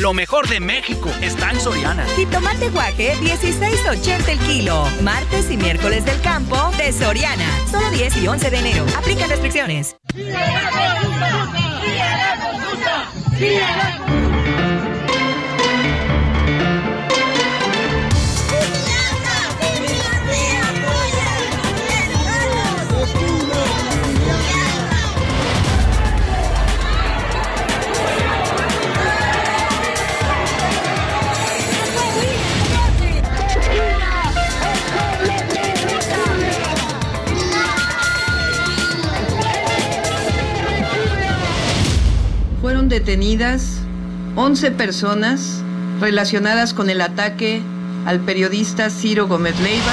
Lo mejor de México está en Soriana. Jitomate guaje, 16.80 el kilo. Martes y miércoles del campo de Soriana. Solo 10 y 11 de enero. Aplica restricciones. Fueron detenidas 11 personas relacionadas con el ataque al periodista Ciro Gómez Leiva.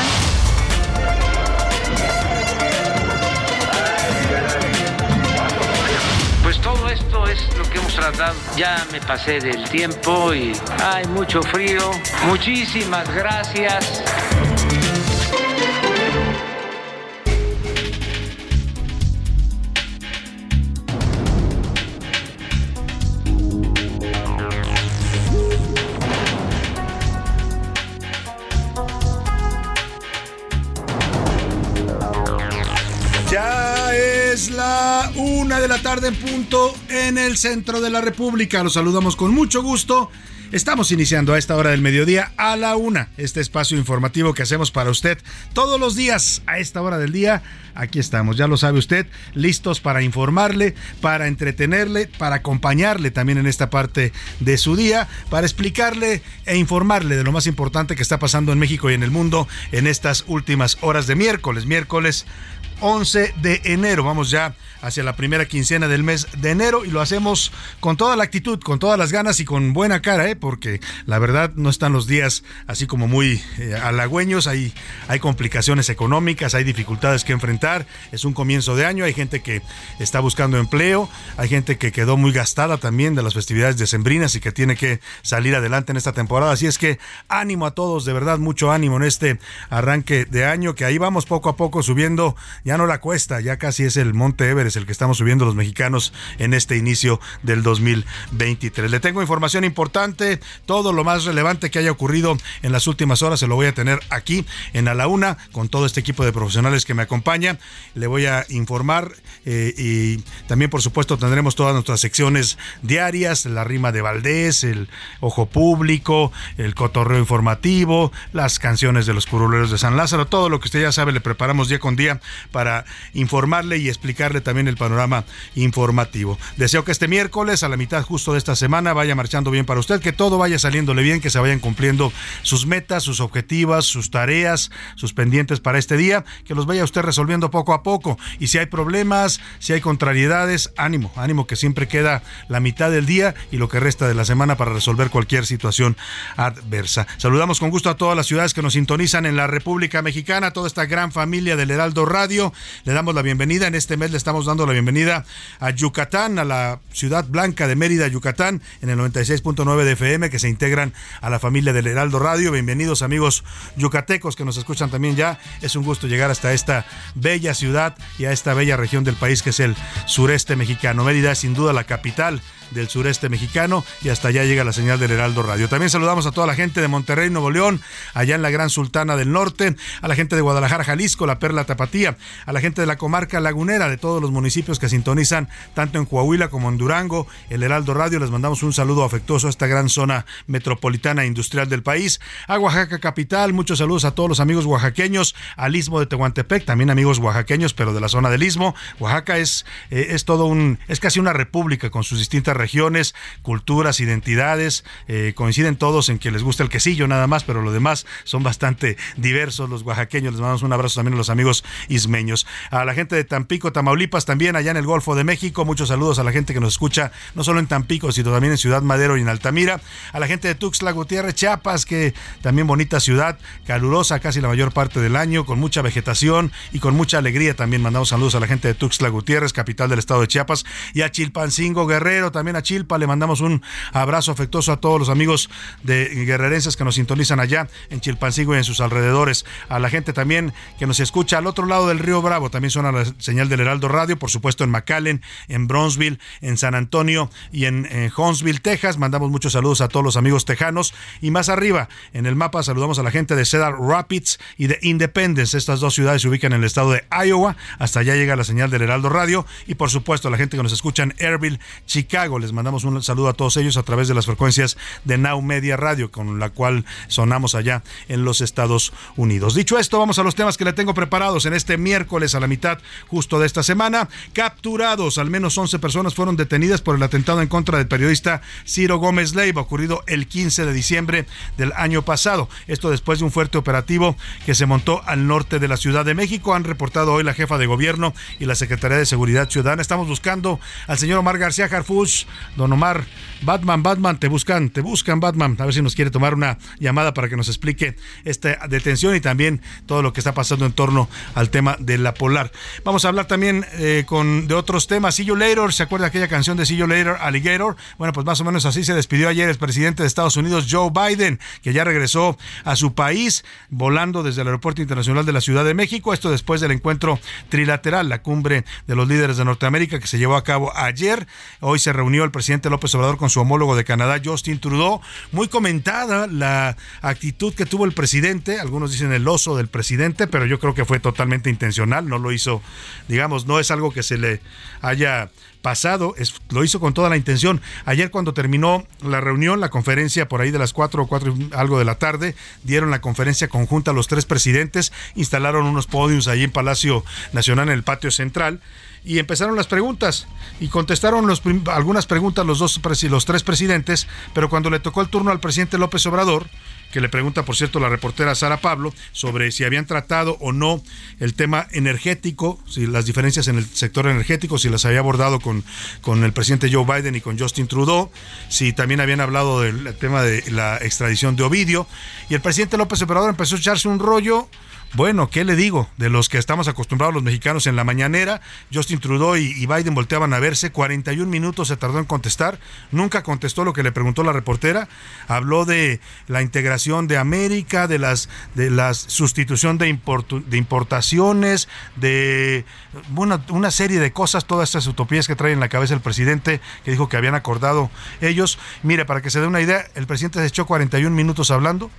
Pues todo esto es lo que hemos tratado. Ya me pasé del tiempo y hay mucho frío. Muchísimas gracias. Una de la tarde en punto en el centro de la República. Los saludamos con mucho gusto. Estamos iniciando a esta hora del mediodía a la una este espacio informativo que hacemos para usted todos los días a esta hora del día. Aquí estamos, ya lo sabe usted, listos para informarle, para entretenerle, para acompañarle también en esta parte de su día, para explicarle e informarle de lo más importante que está pasando en México y en el mundo en estas últimas horas de miércoles, miércoles 11 de enero. Vamos ya hacia la primera quincena del mes de enero y lo hacemos con toda la actitud, con todas las ganas y con buena cara, ¿eh? porque la verdad no están los días así como muy eh, halagüeños, hay, hay complicaciones económicas, hay dificultades que enfrentar, es un comienzo de año, hay gente que está buscando empleo, hay gente que quedó muy gastada también de las festividades decembrinas y que tiene que salir adelante en esta temporada, así es que ánimo a todos, de verdad mucho ánimo en este arranque de año, que ahí vamos poco a poco subiendo, ya no la cuesta, ya casi es el Monte Everest el que estamos subiendo los mexicanos en este inicio del 2023. Le tengo información importante, todo lo más relevante que haya ocurrido en las últimas horas se lo voy a tener aquí en A la Una con todo este equipo de profesionales que me acompaña. Le voy a informar eh, y también por supuesto tendremos todas nuestras secciones diarias, la rima de Valdés, el ojo público, el cotorreo informativo, las canciones de los curuleros de San Lázaro, todo lo que usted ya sabe le preparamos día con día para informarle y explicarle también el panorama informativo. Deseo que este miércoles, a la mitad justo de esta semana, vaya marchando bien para usted, que todo vaya saliéndole bien, que se vayan cumpliendo sus metas, sus objetivos, sus tareas, sus pendientes para este día, que los vaya usted resolviendo poco a poco. Y si hay problemas, si hay contrariedades, ánimo, ánimo que siempre queda la mitad del día y lo que resta de la semana para resolver cualquier situación adversa. Saludamos con gusto a todas las ciudades que nos sintonizan en la República Mexicana, toda esta gran familia del Heraldo Radio. Le damos la bienvenida. En este mes le estamos dando la bienvenida a Yucatán, a la ciudad blanca de Mérida, Yucatán, en el 96.9 de FM, que se integran a la familia del Heraldo Radio. Bienvenidos amigos yucatecos que nos escuchan también ya. Es un gusto llegar hasta esta bella ciudad y a esta bella región del país que es el sureste mexicano. Mérida es sin duda la capital del sureste mexicano y hasta allá llega la señal del Heraldo Radio. También saludamos a toda la gente de Monterrey, Nuevo León, allá en la Gran Sultana del Norte, a la gente de Guadalajara, Jalisco, la Perla Tapatía, a la gente de la comarca lagunera, de todos los municipios que sintonizan tanto en Coahuila como en Durango, el Heraldo Radio. Les mandamos un saludo afectuoso a esta gran zona metropolitana e industrial del país. A Oaxaca capital, muchos saludos a todos los amigos oaxaqueños, al Istmo de Tehuantepec, también amigos oaxaqueños, pero de la zona del Istmo. Oaxaca es, eh, es todo un, es casi una república con sus distintas regiones, culturas, identidades. Eh, coinciden todos en que les gusta el quesillo nada más, pero lo demás son bastante diversos los oaxaqueños. Les mandamos un abrazo también a los amigos ismeños. A la gente de Tampico, Tamaulipas, también allá en el Golfo de México. Muchos saludos a la gente que nos escucha, no solo en Tampico, sino también en Ciudad Madero y en Altamira. A la gente de Tuxtla Gutiérrez, Chiapas, que también bonita ciudad, calurosa casi la mayor parte del año, con mucha vegetación y con mucha alegría. También mandamos saludos a la gente de Tuxtla Gutiérrez, capital del estado de Chiapas, y a Chilpancingo Guerrero, también a Chilpa. Le mandamos un abrazo afectuoso a todos los amigos de guerrerenses que nos sintonizan allá en Chilpancingo y en sus alrededores. A la gente también que nos escucha al otro lado del río Bravo, también suena la señal del Heraldo Radio, por supuesto en McAllen, en Bronzeville, en San Antonio y en, en Huntsville, Texas. Mandamos muchos saludos a todos los amigos tejanos. Y más arriba, en el mapa, saludamos a la gente de Cedar Rapids y de Independence. Estas dos ciudades se ubican en el estado de Iowa. Hasta allá llega la señal del Heraldo Radio. Y por supuesto, a la gente que nos escucha en Airville, Chicago. Les mandamos un saludo a todos ellos a través de las frecuencias de Now Media Radio, con la cual sonamos allá en los Estados Unidos. Dicho esto, vamos a los temas que le tengo preparados en este miércoles a la mitad justo de esta semana. Capturados, al menos 11 personas fueron detenidas por el atentado en contra del periodista Ciro Gómez Leiva, ocurrido el 15 de diciembre del año pasado. Esto después de un fuerte operativo que se montó al norte de la Ciudad de México. Han reportado hoy la jefa de gobierno y la Secretaría de Seguridad Ciudadana. Estamos buscando al señor Omar García Don Omar, Batman, Batman, te buscan, te buscan, Batman. A ver si nos quiere tomar una llamada para que nos explique esta detención y también todo lo que está pasando en torno al tema de la polar. Vamos a hablar también eh, con de otros temas. See you later, ¿se acuerda aquella canción de See you later, Alligator? Bueno, pues más o menos así se despidió ayer el presidente de Estados Unidos, Joe Biden, que ya regresó a su país volando desde el Aeropuerto Internacional de la Ciudad de México. Esto después del encuentro trilateral, la cumbre de los líderes de Norteamérica que se llevó a cabo ayer. Hoy se reunió el presidente López Obrador con su homólogo de Canadá, Justin Trudeau. Muy comentada la actitud que tuvo el presidente. Algunos dicen el oso del presidente, pero yo creo que fue totalmente intencional. No lo hizo, digamos, no es algo que se le haya pasado, es, lo hizo con toda la intención. Ayer cuando terminó la reunión, la conferencia por ahí de las 4 o 4 algo de la tarde, dieron la conferencia conjunta a los tres presidentes, instalaron unos podios ahí en Palacio Nacional en el patio central y empezaron las preguntas y contestaron los, algunas preguntas los dos los tres presidentes, pero cuando le tocó el turno al presidente López Obrador, que le pregunta, por cierto, la reportera Sara Pablo sobre si habían tratado o no el tema energético, si las diferencias en el sector energético, si las había abordado con, con el presidente Joe Biden y con Justin Trudeau, si también habían hablado del tema de la extradición de Ovidio. Y el presidente López Obrador empezó a echarse un rollo bueno, ¿qué le digo? De los que estamos acostumbrados los mexicanos en la mañanera, Justin Trudeau y, Biden volteaban a verse, 41 minutos se tardó en contestar, nunca contestó lo que le preguntó la reportera, habló de la integración de América, de las de la sustitución de, importaciones, de bueno, una serie de cosas, todas estas utopías que trae en la cabeza el presidente, que dijo que habían acordado ellos. Mire, para que se dé una idea, el presidente se echó 41 minutos hablando.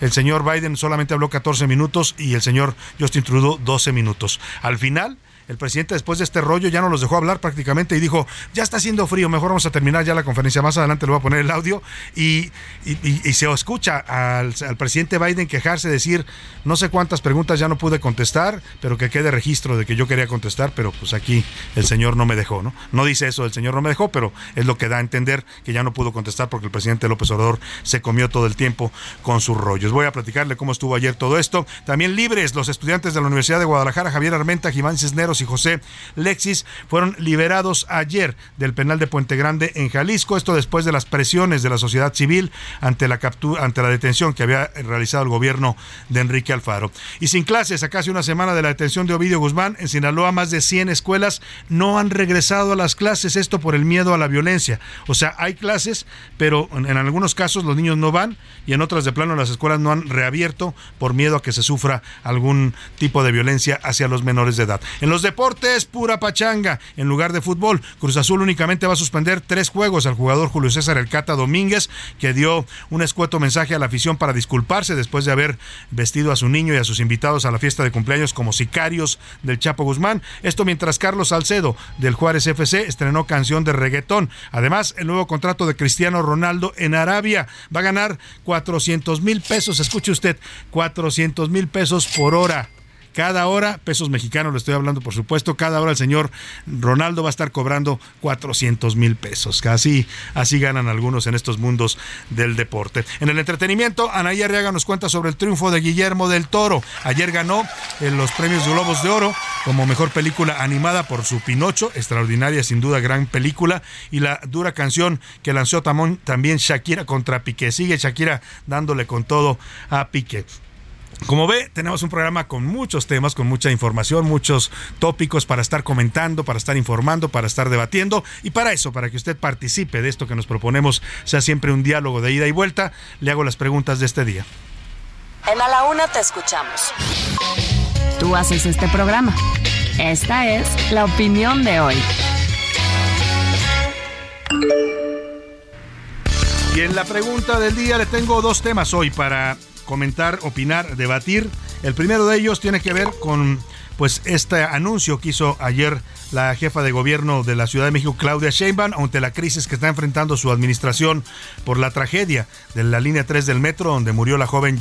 El señor Biden solamente habló 14 minutos y el señor Justin Trudeau 12 minutos. Al final, el presidente después de este rollo ya no los dejó hablar prácticamente y dijo, ya está haciendo frío, mejor vamos a terminar ya la conferencia. Más adelante le voy a poner el audio y, se escucha al, presidente Biden quejarse, decir, no sé cuántas preguntas ya no pude contestar, pero que quede registro de que yo quería contestar, pero pues aquí el señor no me dejó, ¿no? No dice eso, el señor no me dejó, pero es lo que da a entender que ya no pudo contestar porque el presidente López Obrador se comió todo el tiempo con sus rollos. Voy a platicarle cómo estuvo ayer todo esto. También libres los estudiantes de la Universidad de Guadalajara, Javier Armenta, Jimán Cisneros y José Lexis fueron liberados ayer del penal de Puente Grande en Jalisco. Esto después de las presiones de la sociedad civil ante la captura, ante la detención que había realizado el gobierno de Enrique Alfaro. Y sin clases, a casi una semana de la detención de Ovidio Guzmán, en Sinaloa más de 100 escuelas no han regresado a las clases, esto por el miedo a la violencia. O sea, hay clases, pero en, algunos casos los niños no van y en otras de plano las escuelas no han reabierto por miedo a que se sufra algún tipo de violencia hacia los menores de edad. En los los deportes, pura pachanga. En lugar de fútbol, Cruz Azul únicamente va a suspender tres juegos al jugador Julio César El Cata Domínguez, que dio un escueto mensaje a la afición para disculparse después de haber vestido a su niño y a sus invitados a la fiesta de cumpleaños como sicarios del Chapo Guzmán. Esto mientras Carlos Salcedo del Juárez FC estrenó canción de reggaetón. Además, el nuevo contrato de Cristiano Ronaldo en Arabia va a ganar 400 mil pesos. Escuche usted, 400 mil pesos por hora cada hora, pesos mexicanos, le estoy hablando por supuesto, cada hora el señor Ronaldo va a estar cobrando 400 mil pesos. Así, así ganan algunos en estos mundos del deporte. En el entretenimiento, Anaí Arriaga nos cuenta sobre el triunfo de Guillermo del Toro. Ayer ganó en los premios Globos de Oro como mejor película animada por su Pinocho, extraordinaria, sin duda, gran película, y la dura canción que lanzó también Shakira contra Piqué. Sigue Shakira dándole con todo a Piqué. Como ve, tenemos un programa con muchos temas, con mucha información, muchos tópicos para estar comentando, para estar informando, para estar debatiendo y para eso, para que usted participe de esto que nos proponemos, sea siempre un diálogo de ida y vuelta, le hago las preguntas de este día. En A la Una te escuchamos. Tú haces este programa. Esta es la opinión de hoy. Y en la pregunta del día le tengo dos temas hoy para comentar, opinar, debatir. El primero de ellos tiene que ver con pues este anuncio que hizo ayer la jefa de gobierno de la Ciudad de México, Claudia Sheinbaum, ante la crisis que está enfrentando su administración por la tragedia de la línea 3 del metro, donde murió la joven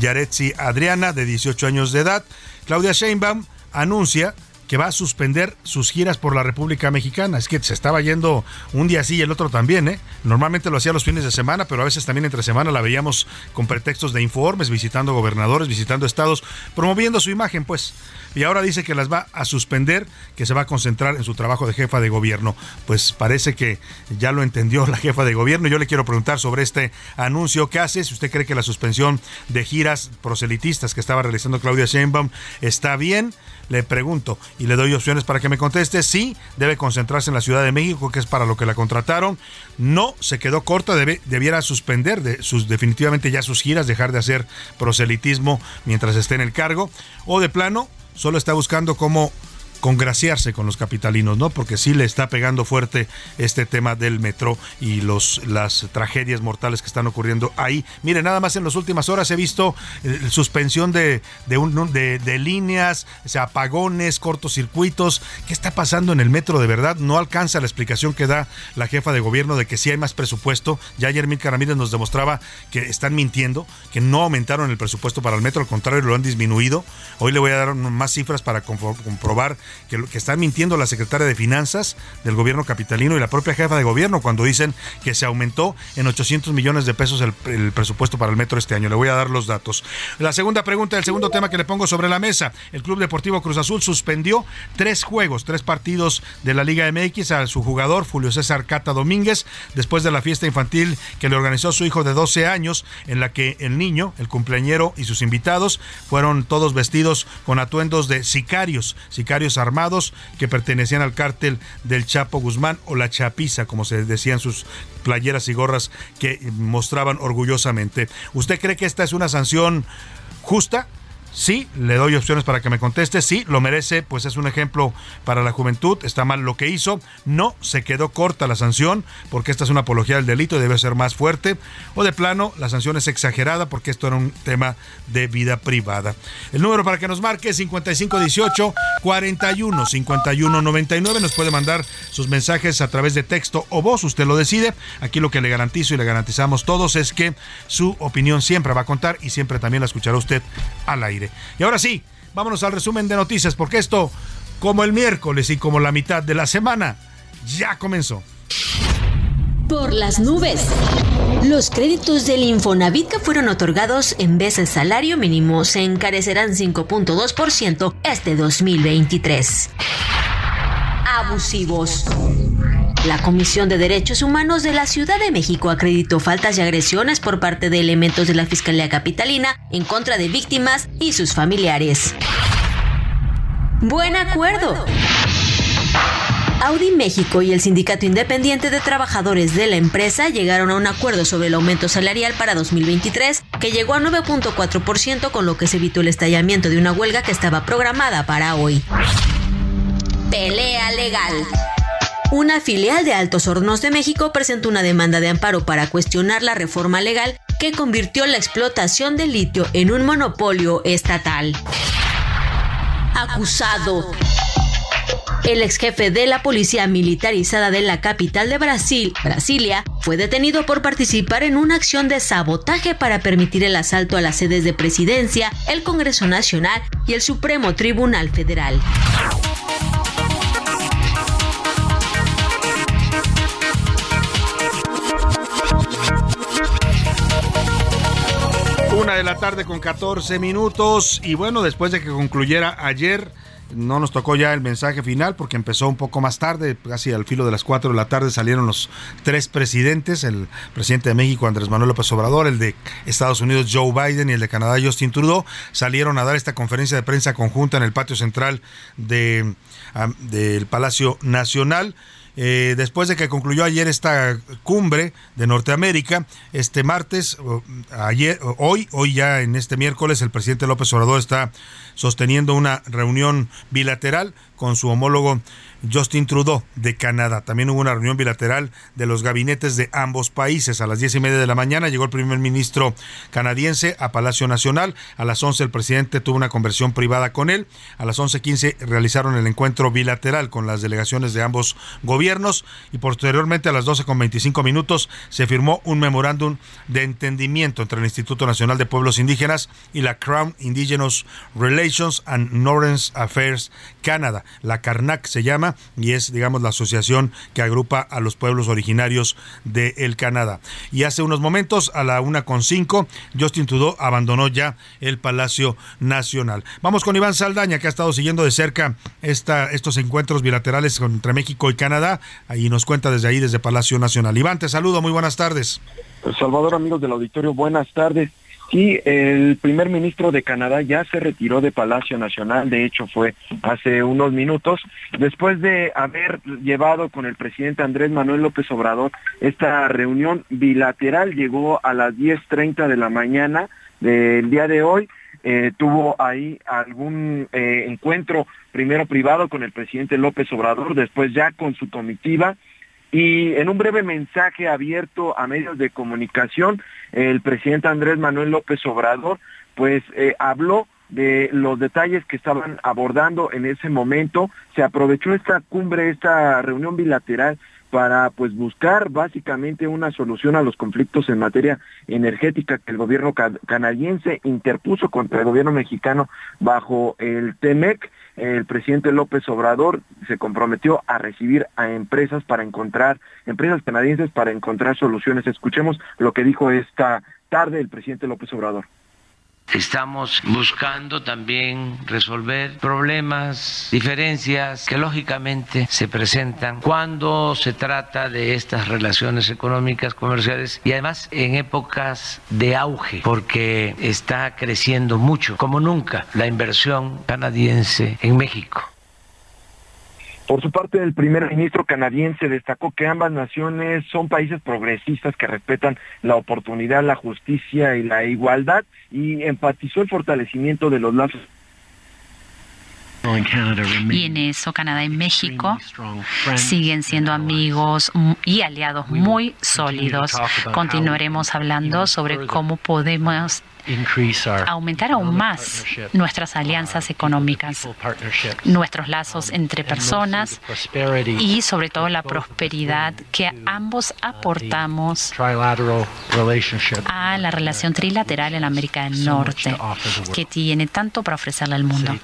Yaretsi Adriana, de 18 años de edad. Claudia Sheinbaum anuncia que va a suspender sus giras por la República Mexicana. Es que se estaba yendo un día sí y el otro también, ¿eh? Normalmente lo hacía los fines de semana, pero a veces también entre semana la veíamos con pretextos de informes, visitando gobernadores, visitando estados, promoviendo su imagen, pues. Y ahora dice que las va a suspender, que se va a concentrar en su trabajo de jefa de gobierno. Pues parece que ya lo entendió la jefa de gobierno. Yo le quiero preguntar sobre este anuncio que hace, si usted cree que la suspensión de giras proselitistas que estaba realizando Claudia Sheinbaum está bien le pregunto y le doy opciones para que me conteste. Sí, debe concentrarse en la Ciudad de México, que es para lo que la contrataron. No, se quedó corta, debe, debiera suspender de sus, definitivamente ya sus giras, dejar de hacer proselitismo mientras esté en el cargo. O de plano, solo está buscando cómo congraciarse con los capitalinos, ¿no? Porque sí le está pegando fuerte este tema del metro y los, las tragedias mortales que están ocurriendo ahí. Mire, nada más en las últimas horas he visto eh, suspensión de, de, líneas, o sea, apagones, cortocircuitos. ¿Qué está pasando en el metro de verdad? No alcanza la explicación que da la jefa de gobierno de que sí hay más presupuesto. Ya ayer Milka Ramírez nos demostraba que están mintiendo, que no aumentaron el presupuesto para el metro, al contrario, lo han disminuido. Hoy le voy a dar más cifras para comprobar que, que están mintiendo la secretaria de Finanzas del gobierno capitalino y la propia jefa de gobierno cuando dicen que se aumentó en 800 millones de pesos el, presupuesto para el metro este año. Le voy a dar los datos. La segunda pregunta, el segundo tema que le pongo sobre la mesa. El Club Deportivo Cruz Azul suspendió tres juegos, tres partidos de la Liga MX a su jugador Julio César Cata Domínguez después de la fiesta infantil que le organizó su hijo de 12 años en la que el niño, el cumpleañero y sus invitados fueron todos vestidos con atuendos de sicarios, sicarios armados que pertenecían al cártel del Chapo Guzmán o la Chapiza, como se decían sus playeras y gorras que mostraban orgullosamente. ¿Usted cree que esta es una sanción justa? Sí, le doy opciones para que me conteste. Sí, lo merece, pues es un ejemplo para la juventud. Está mal lo que hizo. No, se quedó corta la sanción porque esta es una apología del delito y debe ser más fuerte. O de plano, la sanción es exagerada porque esto era un tema de vida privada. El número para que nos marque es 5518 41 51 99. Nos puede mandar sus mensajes a través de texto o voz. Usted lo decide. Aquí lo que le garantizo y le garantizamos todos es que su opinión siempre va a contar y siempre también la escuchará usted al aire. Y ahora sí, vámonos al resumen de noticias, porque esto, como el miércoles y como la mitad de la semana, ya comenzó. Por las nubes. Los créditos del Infonavit que fueron otorgados en vez de salario mínimo se encarecerán 5.2% este 2023. Abusivos. La Comisión de Derechos Humanos de la Ciudad de México acreditó faltas y agresiones por parte de elementos de la Fiscalía Capitalina en contra de víctimas y sus familiares. Buen acuerdo. Audi México y el Sindicato Independiente de Trabajadores de la empresa llegaron a un acuerdo sobre el aumento salarial para 2023 que llegó a 9.4% con lo que se evitó el estallamiento de una huelga que estaba programada para hoy. pelea legal. Una filial de Altos Hornos de México presentó una demanda de amparo para cuestionar la reforma legal que convirtió la explotación de litio en un monopolio estatal. Acusado. El ex jefe de la policía militarizada de la capital de Brasil, Brasilia, fue detenido por participar en una acción de sabotaje para permitir el asalto a las sedes de presidencia, el Congreso Nacional y el Supremo Tribunal Federal. De la tarde con 14 minutos y bueno, después de que concluyera ayer, no nos tocó ya el mensaje final porque empezó un poco más tarde, casi al filo de las 4 de la tarde salieron los tres presidentes, el presidente de México Andrés Manuel López Obrador, el de Estados Unidos Joe Biden y el de Canadá Justin Trudeau, salieron a dar esta conferencia de prensa conjunta en el patio central de, del Palacio Nacional. Eh, después de que concluyó ayer esta cumbre de Norteamérica, este martes, ayer, hoy, hoy ya en este miércoles, el presidente López Obrador está sosteniendo una reunión bilateral con su homólogo Justin Trudeau de Canadá. También hubo una reunión bilateral de los gabinetes de ambos países. A las diez y media de la mañana llegó el primer ministro canadiense a Palacio Nacional. A las once el presidente tuvo una conversión privada con él. A las once quince realizaron el encuentro bilateral con las delegaciones de ambos gobiernos y posteriormente a las doce con veinticinco minutos se firmó un memorándum de entendimiento entre el Instituto Nacional de Pueblos Indígenas y la Crown Indigenous Relations and Northern Affairs Canada. La CARNAC se llama y es, digamos, la asociación que agrupa a los pueblos originarios de el Canadá. Y hace unos momentos, a la una con cinco, Justin Trudeau abandonó ya el Palacio Nacional. Vamos con Iván Saldaña, que ha estado siguiendo de cerca esta, estos encuentros bilaterales entre México y Canadá, y nos cuenta desde ahí, desde Palacio Nacional. Iván, te saludo, muy buenas tardes. Salvador, amigos del auditorio, buenas tardes. Sí, el primer ministro de Canadá ya se retiró de Palacio Nacional, de hecho fue hace unos minutos, después de haber llevado con el presidente Andrés Manuel López Obrador esta reunión bilateral, llegó a las 10.30 de la mañana del día de hoy, eh, tuvo ahí algún eh, encuentro primero privado con el presidente López Obrador, después ya con su comitiva, y en un breve mensaje abierto a medios de comunicación, el presidente Andrés Manuel López Obrador, pues eh, habló de los detalles que estaban abordando en ese momento. Se aprovechó esta cumbre, esta reunión bilateral para pues buscar básicamente una solución a los conflictos en materia energética que el gobierno canadiense interpuso contra el gobierno mexicano bajo el TEMEC el presidente López Obrador se comprometió a recibir a empresas para encontrar, empresas canadienses para encontrar soluciones. Escuchemos lo que dijo esta tarde el presidente López Obrador. Estamos buscando también resolver problemas, diferencias que lógicamente se presentan cuando se trata de estas relaciones económicas, comerciales y además en épocas de auge, porque está creciendo mucho, como nunca, la inversión canadiense en México. Por su parte, el primer ministro canadiense destacó que ambas naciones son países progresistas que respetan la oportunidad, la justicia y la igualdad y enfatizó el fortalecimiento de los lazos y en eso Canadá y México siguen siendo amigos y aliados muy sólidos. Continuaremos hablando sobre cómo podemos aumentar aún más nuestras alianzas económicas, nuestros lazos entre personas y sobre todo la prosperidad que ambos aportamos a la relación trilateral en América del Norte, que tiene tanto para ofrecerle al mundo.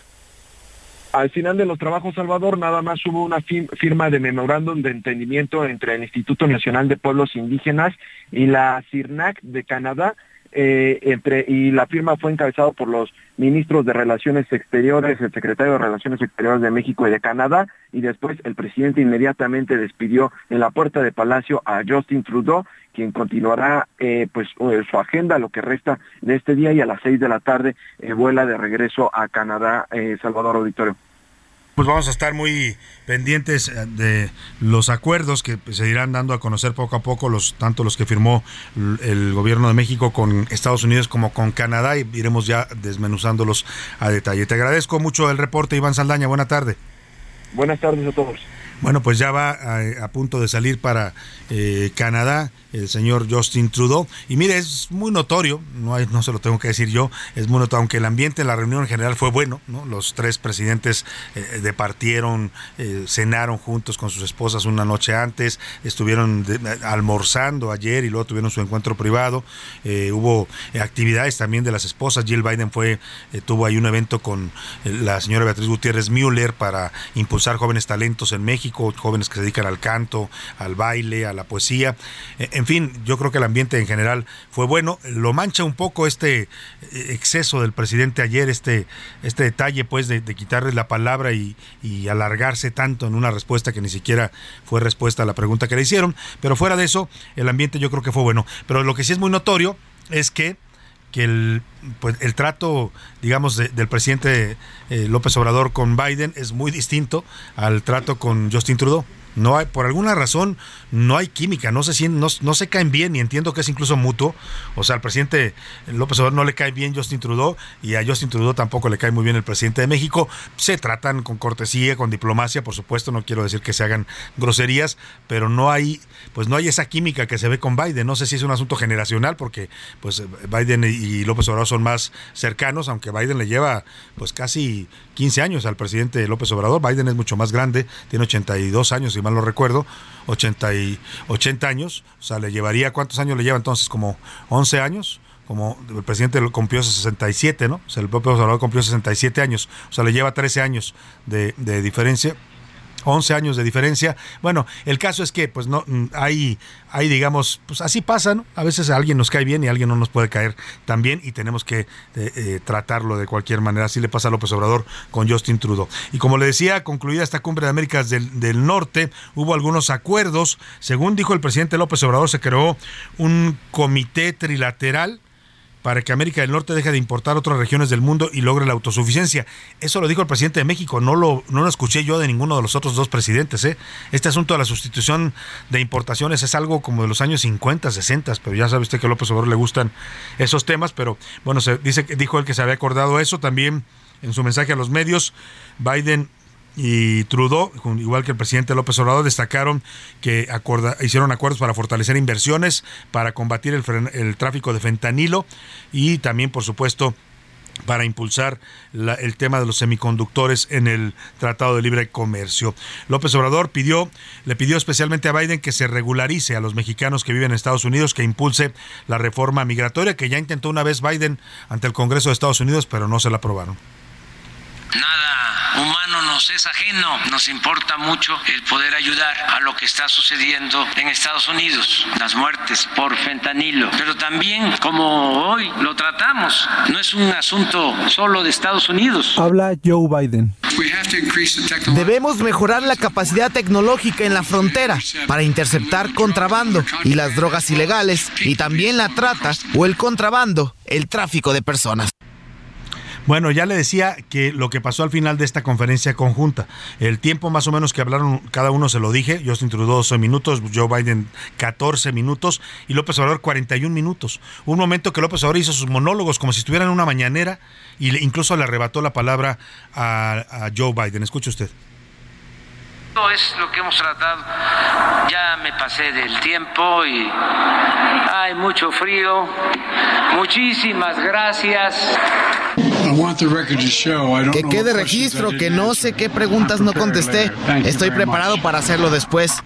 Al final de los trabajos, Salvador, nada más hubo una firma de memorándum de entendimiento entre el Instituto Nacional de Pueblos Indígenas y la CIRNAC de Canadá, eh, entre, y la firma fue encabezada por los ministros de Relaciones Exteriores, el secretario de Relaciones Exteriores de México y de Canadá, y después el presidente inmediatamente despidió en la puerta de Palacio a Justin Trudeau, quien continuará eh, pues eh, su agenda lo que resta de este día y a las seis de la tarde vuela de regreso a Canadá, Salvador Auditorio pues vamos a estar muy pendientes eh, de los acuerdos que se irán dando a conocer poco a poco, los tanto los que firmó el gobierno de México con Estados Unidos como con Canadá y iremos ya desmenuzándolos a detalle. Te agradezco mucho el reporte, Iván Saldaña. Buena tarde. Buenas tardes a todos. Bueno, pues ya va a, punto de salir para eh, Canadá el señor Justin Trudeau. Y mire, es muy notorio, no, hay, no se lo tengo que decir yo, es muy notorio, aunque el ambiente en la reunión en general fue bueno, ¿no? los tres presidentes eh, departieron, eh, cenaron juntos con sus esposas una noche antes, estuvieron almorzando ayer y luego tuvieron su encuentro privado. hubo actividades también de las esposas. Jill Biden fue, tuvo ahí un evento con la señora Beatriz Gutiérrez Müller para impulsar jóvenes talentos en México jóvenes que se dedican al canto, al baile, a la poesía. E, en fin, yo creo que el ambiente en general fue bueno. Lo mancha un poco este eh, exceso del presidente ayer, este, este detalle pues de, quitarle la palabra y alargarse tanto en una respuesta que ni siquiera fue respuesta a la pregunta que le hicieron. Pero fuera de eso, el ambiente yo creo que fue bueno. Pero lo que sí es muy notorio es que que el, pues, el trato, digamos, del presidente eh, López Obrador con Biden es muy distinto al trato con Justin Trudeau. No hay, por alguna razón, no hay química, no se, no, no se caen bien y entiendo que es incluso mutuo. O sea, al presidente López Obrador no le cae bien Justin Trudeau y a Justin Trudeau tampoco le cae muy bien el presidente de México. Se tratan con cortesía, con diplomacia, por supuesto, no quiero decir que se hagan groserías, pero no hay, pues no hay esa química que se ve con Biden. No sé si es un asunto generacional, porque pues Biden y López Obrador son más cercanos, aunque Biden le lleva pues casi 15 años al presidente López Obrador. Biden es mucho más grande, tiene 82 años y mal lo recuerdo, 80, y, 80 años, o sea, le llevaría, ¿cuántos años le lleva entonces? Como 11 años, como el presidente cumplió 67, ¿no? O sea, el propio Obrador cumplió 67 años, o sea, le lleva 13 años de, de diferencia 11 años de diferencia. Bueno, el caso es que pues no mm, hay hay digamos, pues así pasa, ¿no? A veces a alguien nos cae bien y a alguien no nos puede caer tan bien y tenemos que eh, eh, tratarlo de cualquier manera. Así le pasa a López Obrador con Justin Trudeau. Y como le decía, concluida esta cumbre de Américas del, del Norte, hubo algunos acuerdos. Según dijo el presidente López Obrador, se creó un comité trilateral para que América del Norte deje de importar otras regiones del mundo y logre la autosuficiencia. Eso lo dijo el presidente de México, no lo, no lo escuché yo de ninguno de los otros dos presidentes. ¿eh? Este asunto de la sustitución de importaciones es algo como de los años 50, 60, pero ya sabe usted que a López Obrador le gustan esos temas, pero bueno, se dice, dijo él que se había acordado eso también en su mensaje a los medios. Biden y Trudeau, igual que el presidente López Obrador, destacaron que hicieron acuerdos para fortalecer inversiones, para combatir el, el tráfico de fentanilo y también, por supuesto, para impulsar el tema de los semiconductores en el Tratado de Libre Comercio. López Obrador pidió, le pidió especialmente a Biden que se regularice a los mexicanos que viven en Estados Unidos, que impulse la reforma migratoria, que ya intentó una vez Biden ante el Congreso de Estados Unidos, pero no se la aprobaron. Nada humano nos es ajeno. Nos importa mucho el poder ayudar a lo que está sucediendo en Estados Unidos, las muertes por fentanilo. Pero también, como hoy lo tratamos, no es un asunto solo de Estados Unidos. Habla Joe Biden. Debemos mejorar la capacidad tecnológica en la frontera para interceptar contrabando y las drogas ilegales y también la trata o el contrabando, el tráfico de personas. Bueno, ya le decía que lo que pasó al final de esta conferencia conjunta, el tiempo más o menos que hablaron cada uno se lo dije, Justin Trudeau 12 minutos, Joe Biden 14 minutos y López Obrador 41 minutos. Un momento que López Obrador hizo sus monólogos como si estuviera en una mañanera y incluso le arrebató la palabra a, a Joe Biden. Escuche usted es lo que hemos tratado. Ya me pasé del tiempo y hay mucho frío. Muchísimas gracias. Que quede registro que no sé qué preguntas no contesté. Estoy preparado para hacerlo después.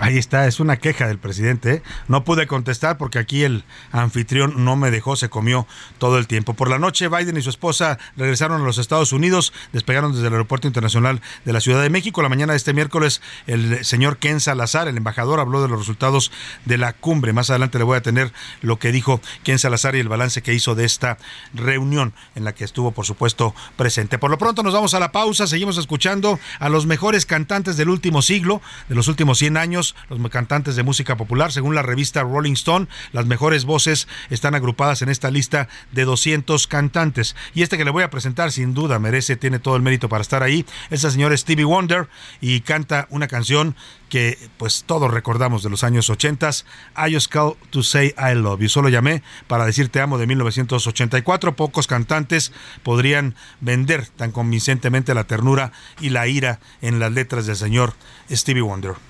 Ahí está, es una queja del presidente. ¿eh? No pude contestar porque aquí el anfitrión no me dejó, se comió todo el tiempo. Por la noche, Biden y su esposa regresaron a los Estados Unidos, despegaron desde el Aeropuerto Internacional de la Ciudad de México. La mañana de este miércoles, el señor Ken Salazar, el embajador, habló de los resultados de la cumbre. Más adelante le voy a tener lo que dijo Ken Salazar y el balance que hizo de esta reunión en la que estuvo, por supuesto, presente. Por lo pronto nos vamos a la pausa, seguimos escuchando a los mejores cantantes del último siglo, de los últimos 100 años los cantantes de música popular. Según la revista Rolling Stone, las mejores voces están agrupadas en esta lista de 200 cantantes. Y este que le voy a presentar, sin duda, merece, tiene todo el mérito para estar ahí. Es el señor Stevie Wonder y canta una canción que pues todos recordamos de los años 80, I Just Call to Say I Love You. Solo llamé para decir te amo de 1984. Pocos cantantes podrían vender tan convincentemente la ternura y la ira en las letras del señor Stevie Wonder.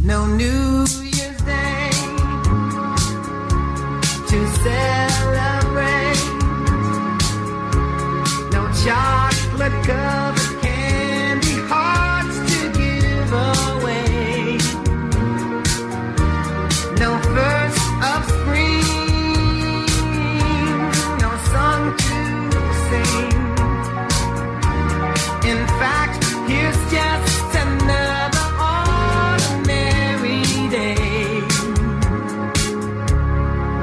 No New Year's Day to celebrate. No chocolate covered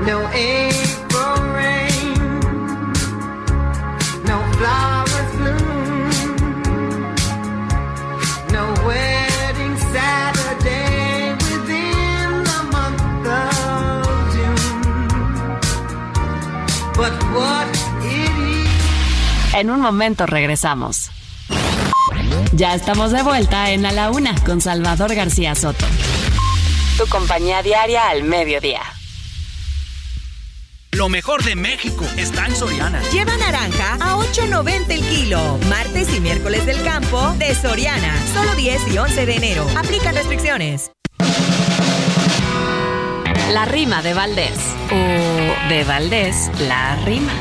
No April rain, no flowers bloom, no wedding Saturday within the month of June. But what it is. En un momento regresamos. Ya estamos de vuelta en A la Una con Salvador García Soto. Tu compañía diaria al mediodía. Lo mejor de México está en Soriana. Lleva naranja a 8.90 el kilo. Martes y miércoles del campo de Soriana. Solo 10 y 11 de enero. Aplican restricciones. La rima de Valdés. O de Valdés, la rima.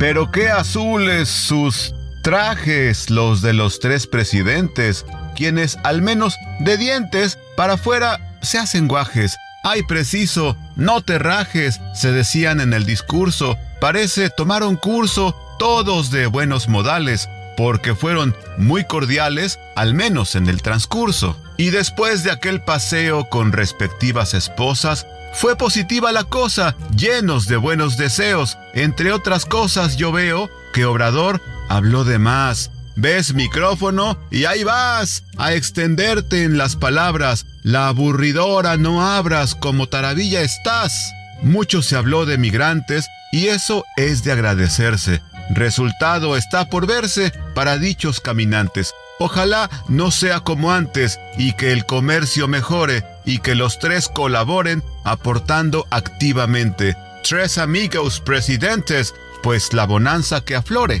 Pero qué azules sus trajes los de los tres presidentes, quienes al menos de dientes para afuera se hacen guajes. Ay, preciso, no te rajes, se decían en el discurso. Parece tomaron curso todos de buenos modales, porque fueron muy cordiales, al menos en el transcurso. Y después de aquel paseo con respectivas esposas, fue positiva la cosa, llenos de buenos deseos. Entre otras cosas yo veo que Obrador habló de más. Ves micrófono y ahí vas a extenderte en las palabras. La aburridora no abras como taravilla estás. Mucho se habló de migrantes y eso es de agradecerse. Resultado está por verse para dichos caminantes. Ojalá no sea como antes y que el comercio mejore y que los tres colaboren aportando activamente. Tres amigos presidentes, pues la bonanza que aflore.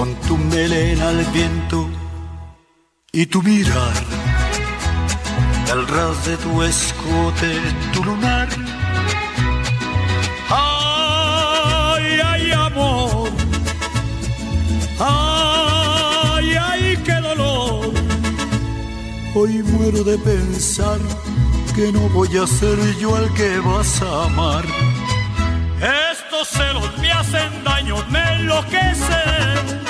con tu melena al viento y tu mirar, al ras de tu escote, tu lunar. Ay, ay, amor. Ay, ay, qué dolor. Hoy muero de pensar que no voy a ser yo al que vas a amar. Estos celos me hacen daño, me enloquecen.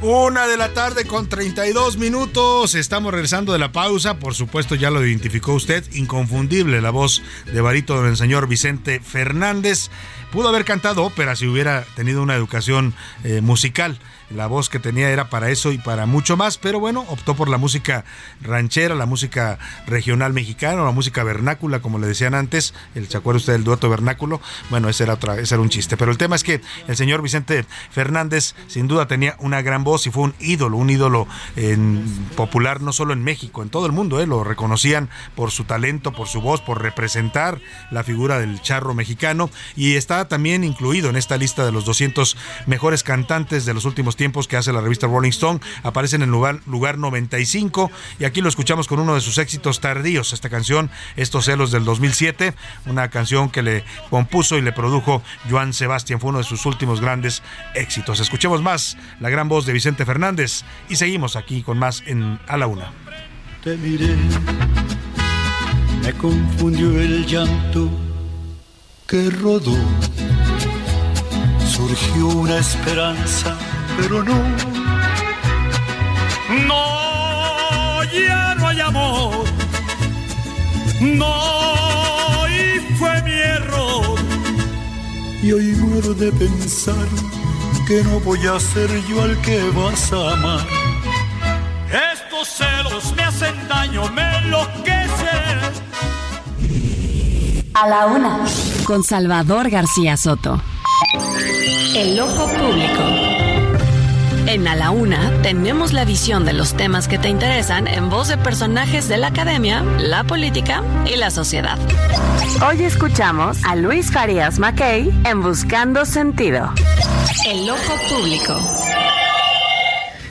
Una de la tarde con 32 minutos. Estamos regresando de la pausa. Por supuesto, ya lo identificó usted. Inconfundible la voz de barito del señor Vicente Fernández. Pudo haber cantado ópera si hubiera tenido una educación eh, musical. La voz que tenía era para eso y para mucho más, pero bueno, optó por la música ranchera, la música regional mexicana, la música vernácula, como le decían antes, el, ¿se acuerda usted del dueto vernáculo? Bueno, ese era, otra, ese era un chiste, pero el tema es que el señor Vicente Fernández sin duda tenía una gran voz y fue un ídolo, un ídolo popular no solo en México, en todo el mundo, ¿eh? lo reconocían por su talento, por su voz, por representar la figura del charro mexicano y está también incluido en esta lista de los 200 mejores cantantes de los últimos tiempos que hace la revista Rolling Stone. Aparece en lugar, lugar 95 y aquí lo escuchamos con uno de sus éxitos tardíos. Esta canción, Estos celos del 2007, una canción que le compuso y le produjo Joan Sebastián. Fue uno de sus últimos grandes éxitos. Escuchemos más la gran voz de Vicente Fernández y seguimos aquí con más en A la Una. Te miré, me confundió el llanto que rodó. Surgió una esperanza, pero no. No, ya no hay amor. No, y fue mi error. Y hoy muero de pensar que no voy a ser yo al que vas a amar. Estos celos me hacen daño, me enloquecen. A la una, con Salvador García Soto. El ojo público. En A la Una tenemos la visión de los temas que te interesan en voz de personajes de la academia, la política y la sociedad. Hoy escuchamos a Luis Farías Mackey en Buscando Sentido. El ojo público.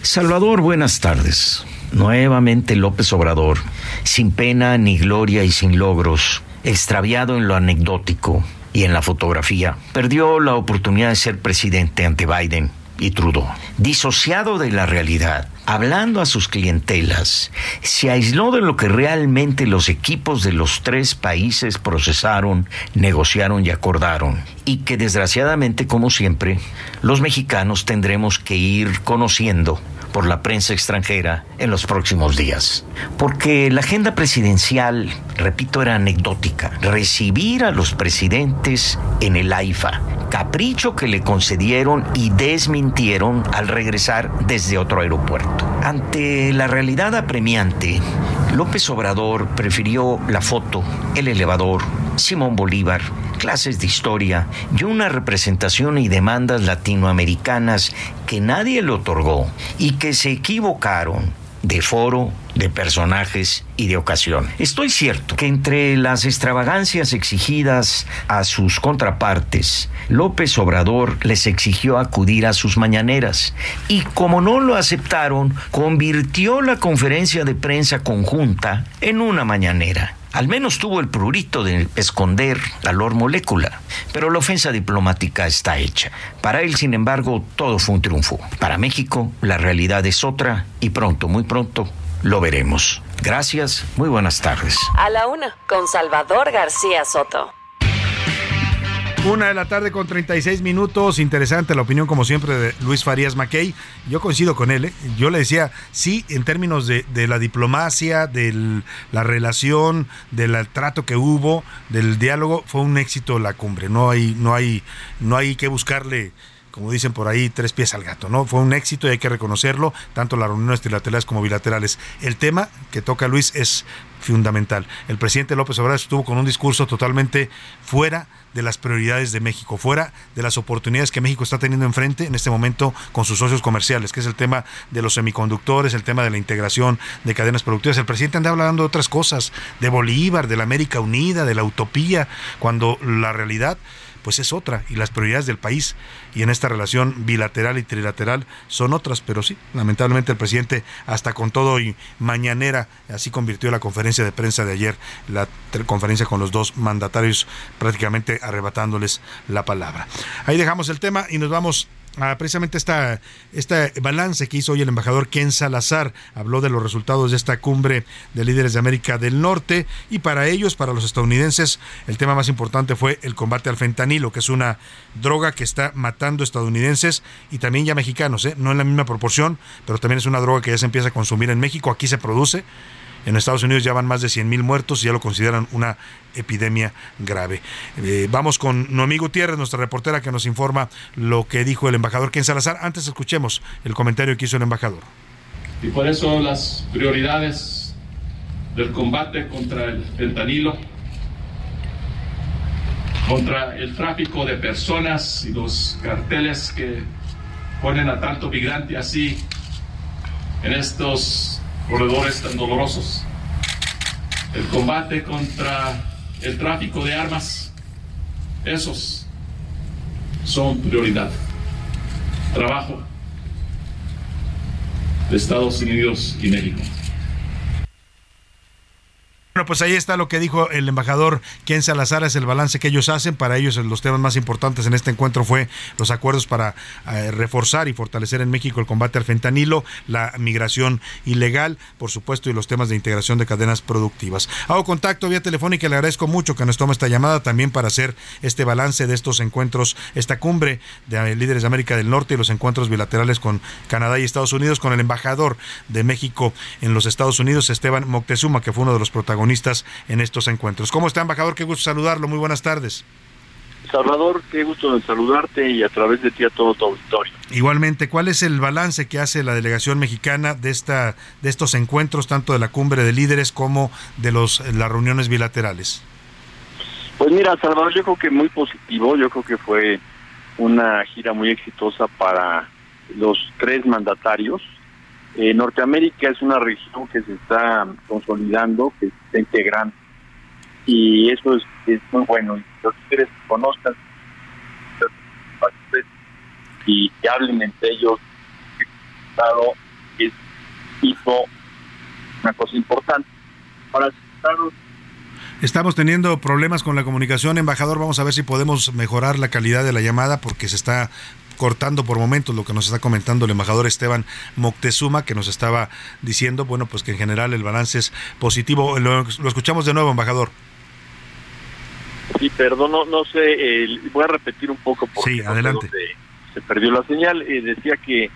Salvador, buenas tardes. Nuevamente López Obrador, sin pena ni gloria y sin logros, extraviado en lo anecdótico y en la fotografía, perdió la oportunidad de ser presidente ante Biden y Trudeau. Disociado de la realidad, hablando a sus clientelas, se aisló de lo que realmente los equipos de los tres países procesaron, negociaron y acordaron, y que desgraciadamente, como siempre, los mexicanos tendremos que ir conociendo por la prensa extranjera en los próximos días. Porque la agenda presidencial, repito, era anecdótica. Recibir a los presidentes en el AIFA, capricho que le concedieron y desmintieron al regresar desde otro aeropuerto. Ante la realidad apremiante, López Obrador prefirió la foto, el elevador, Simón Bolívar, clases de historia y una representación y demandas latinoamericanas que nadie le otorgó y que se equivocaron de foro, de personajes y de ocasión. Estoy cierto que entre las extravagancias exigidas a sus contrapartes, López Obrador les exigió acudir a sus mañaneras y como no lo aceptaron, convirtió la conferencia de prensa conjunta en una mañanera. Al menos tuvo el prurito de esconder la Lord Molécula, pero la ofensa diplomática está hecha. Para él, sin embargo, todo fue un triunfo. Para México, la realidad es otra y pronto, muy pronto, lo veremos. Gracias, muy buenas tardes. A la una, con Salvador García Soto. Una de la tarde con 36 minutos. Interesante la opinión, como siempre, de Luis Farías Mackey. Yo coincido con él. ¿eh? Yo le decía, sí, en términos de, la diplomacia, de la relación, del trato que hubo, del diálogo, fue un éxito la cumbre. No hay, no hay, no hay que buscarle como dicen por ahí, tres pies al gato, ¿no? Fue un éxito y hay que reconocerlo, tanto las reuniones trilaterales como bilaterales. El tema que toca Luis es fundamental. El presidente López Obrador estuvo con un discurso totalmente fuera de las prioridades de México, fuera de las oportunidades que México está teniendo enfrente en este momento con sus socios comerciales, que es el tema de los semiconductores, el tema de la integración de cadenas productivas. El presidente anda hablando de otras cosas, de Bolívar, de la América Unida, de la utopía, cuando la realidad pues es otra y las prioridades del país y en esta relación bilateral y trilateral son otras, pero sí, lamentablemente el presidente hasta con todo y mañanera así convirtió la conferencia de prensa de ayer, la conferencia con los dos mandatarios prácticamente arrebatándoles la palabra. Ahí dejamos el tema y nos vamos precisamente esta, este balance que hizo hoy el embajador Ken Salazar. Habló de los resultados de esta cumbre de líderes de América del Norte y para ellos, para los estadounidenses, el tema más importante fue el combate al fentanilo, que es una droga que está matando estadounidenses y también ya mexicanos, ¿eh? no en la misma proporción, pero también es una droga que ya se empieza a consumir en México, aquí se produce En Estados Unidos ya van más de 100 mil muertos y ya lo consideran una epidemia grave. Eh, vamos con Noemí Gutiérrez, nuestra reportera, que nos informa lo que dijo el embajador Ken Salazar. Antes escuchemos el comentario que hizo el embajador. Y por eso las prioridades del combate contra el fentanilo, contra el tráfico de personas y los carteles que ponen a tanto migrante así en estos corredores tan dolorosos. El combate contra el tráfico de armas, esos son prioridad. Trabajo de Estados Unidos y México. Bueno, pues ahí está lo que dijo el embajador Ken Salazar, es el balance que ellos hacen. Para ellos los temas más importantes en este encuentro fue los acuerdos para eh, reforzar y fortalecer en México el combate al fentanilo, la migración ilegal, por supuesto, y los temas de integración de cadenas productivas. Hago contacto vía telefónica y le agradezco mucho que nos tome esta llamada también para hacer este balance de estos encuentros, esta cumbre de líderes de América del Norte y los encuentros bilaterales con Canadá y Estados Unidos, con el embajador de México en los Estados Unidos, Esteban Moctezuma, que fue uno de los protagonistas en estos encuentros. ¿Cómo está, embajador? Qué gusto saludarlo. Muy buenas tardes. Salvador, qué gusto saludarte y a través de ti a todo tu auditorio. Igualmente, ¿cuál es el balance que hace la delegación mexicana de esta de estos encuentros, tanto de la cumbre de líderes como de los las reuniones bilaterales? Pues mira, Salvador, yo creo que muy positivo, yo creo que fue una gira muy exitosa para los tres mandatarios, eh, Norteamérica es una región que se está consolidando, que se está integrando, y eso es, muy bueno. Los ustedes conozcan y que hablen entre ellos, es hizo una cosa importante. Para Estamos teniendo problemas con la comunicación, embajador. Vamos a ver si podemos mejorar la calidad de la llamada porque se está cortando por momentos lo que nos está comentando el embajador Esteban Moctezuma, que nos estaba diciendo, bueno, pues que en general el balance es positivo. Lo, escuchamos de nuevo, embajador. Sí, perdón, no, sé, voy a repetir un poco porque sí, adelante. se perdió la señal. Eh, decía que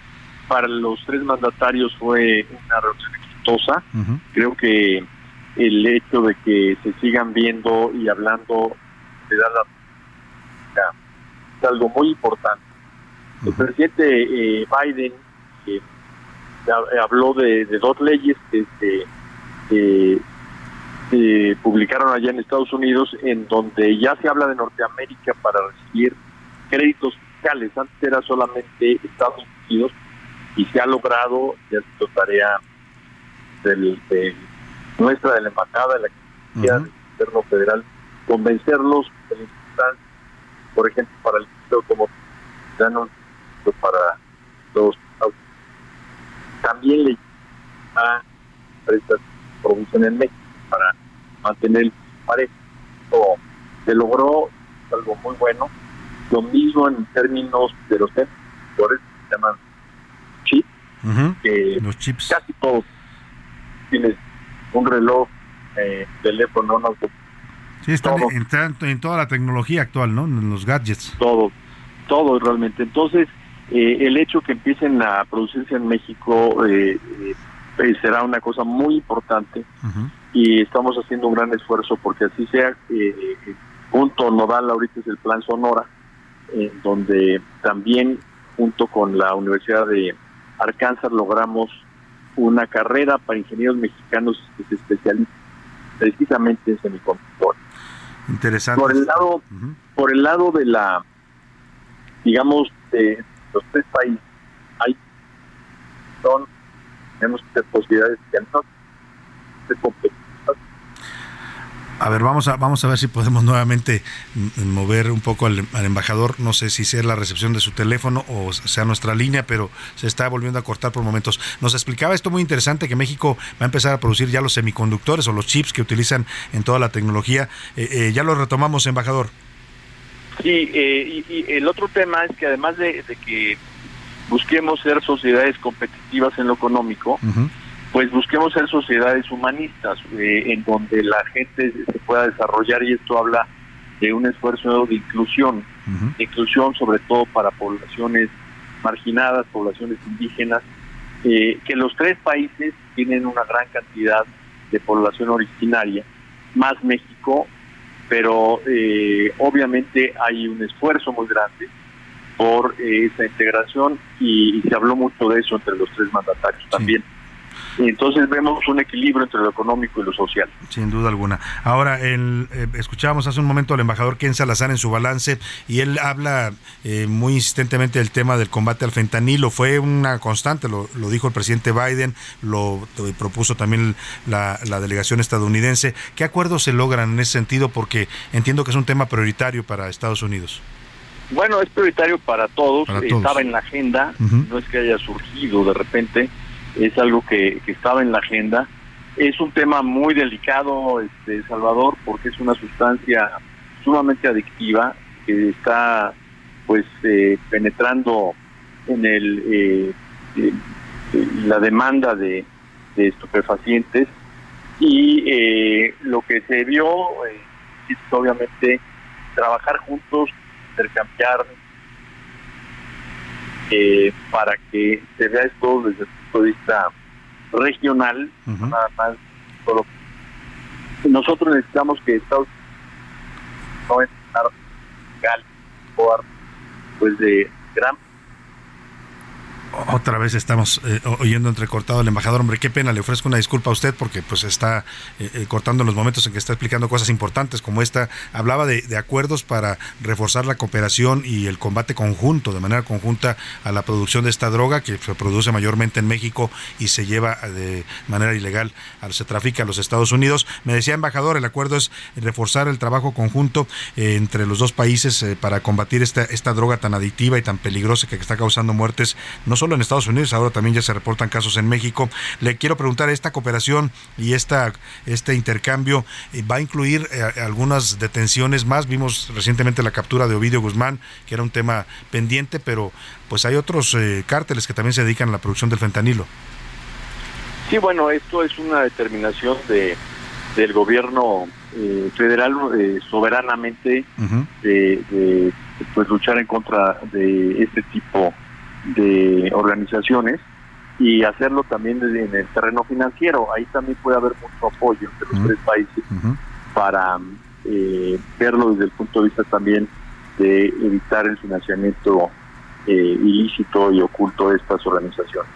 para los tres mandatarios fue una reunión exitosa. Creo que el hecho de que se sigan viendo y hablando de da la es algo muy importante el presidente eh, Biden eh, habló de, dos leyes que se publicaron allá en Estados Unidos en donde ya se habla de Norteamérica para recibir créditos fiscales. Antes era solamente Estados Unidos y se ha logrado, ya ha tarea del, de nuestra, de la embajada, de la del Gobierno Federal, convencerlos de la importancia, por ejemplo, para el como para los también le a empresas de producción en México para mantener parejo. Se logró algo muy bueno. Lo mismo en términos de los sectores que se llaman chips, los chips. casi todos tienes un reloj, eh, teléfono, un auto. Sí, están en, en, toda la tecnología actual, ¿no? En los gadgets. Todo, todo realmente. Entonces, eh, el hecho que empiecen a producirse en México eh, eh, será una cosa muy importante y estamos haciendo un gran esfuerzo porque así sea. punto nodal ahorita es el Plan Sonora, donde también junto con la Universidad de Arkansas logramos una carrera para ingenieros mexicanos que se especializan precisamente en semiconductores. Interesante. Por el lado, por el lado de la, digamos, de, los tres países hay son tenemos posibilidades que no se a ver, vamos a, vamos a ver si podemos nuevamente mover un poco al, embajador. No sé si sea la recepción de su teléfono o sea nuestra línea, pero se está volviendo a cortar por momentos. Nos explicaba esto muy interesante que México va a empezar a producir ya los semiconductores o los chips que utilizan en toda la tecnología. Eh, eh, ya lo retomamos, embajador. Sí, eh, y, el otro tema es que además de, que busquemos ser sociedades competitivas en lo económico, pues busquemos ser sociedades humanistas, eh, en donde la gente se pueda desarrollar y esto habla de un esfuerzo de inclusión, inclusión sobre todo para poblaciones marginadas, poblaciones indígenas, eh, que los tres países tienen una gran cantidad de población originaria, más México, pero eh, obviamente hay un esfuerzo muy grande por eh, esa integración y, se habló mucho de eso entre los tres mandatarios también. Y entonces vemos un equilibrio entre lo económico y lo social. Sin duda alguna. Ahora, el, eh, escuchábamos hace un momento al embajador Ken Salazar en su balance y él habla eh, muy insistentemente del tema del combate al fentanilo. Fue una constante, lo, dijo el presidente Biden, lo, propuso también la, delegación estadounidense. ¿Qué acuerdos se logran en ese sentido? Porque entiendo que es un tema prioritario para Estados Unidos. Bueno, es prioritario para todos, estaba en la agenda, no es que haya surgido de repente, es algo que, estaba en la agenda. Es un tema muy delicado, este, Salvador, porque es una sustancia sumamente adictiva que está pues eh, penetrando en el eh, eh, la demanda de, estupefacientes y lo que se vio es obviamente trabajar juntos, intercambiar para que se vea esto desde de vista regional, nada más. Nosotros necesitamos que Estados Unidos no pues de gran otra vez estamos eh, oyendo entrecortado al embajador. Hombre, qué pena, le ofrezco una disculpa a usted porque pues está eh, eh, cortando los momentos en que está explicando cosas importantes como esta. Hablaba de, acuerdos para reforzar la cooperación y el combate conjunto, de manera conjunta, a la producción de esta droga que se produce mayormente en México y se lleva de manera ilegal, se trafica a los Estados Unidos. Me decía embajador, el acuerdo es reforzar el trabajo conjunto entre los dos países para combatir esta, esta droga tan adictiva y tan peligrosa que está causando muertes no solo en Estados Unidos, ahora también ya se reportan casos en México. Le quiero preguntar, ¿esta cooperación y esta, este intercambio eh, va a incluir eh, algunas detenciones más? Vimos recientemente la captura de Ovidio Guzmán, que era un tema pendiente, pero pues hay otros eh, cárteles que también se dedican a la producción del fentanilo. Sí, bueno, esto es una determinación de, del gobierno federal soberanamente de, pues luchar en contra de este tipo de organizaciones y hacerlo también en el terreno financiero. Ahí también puede haber mucho apoyo entre los tres países para eh, verlo desde el punto de vista también de evitar el financiamiento eh, ilícito y oculto de estas organizaciones.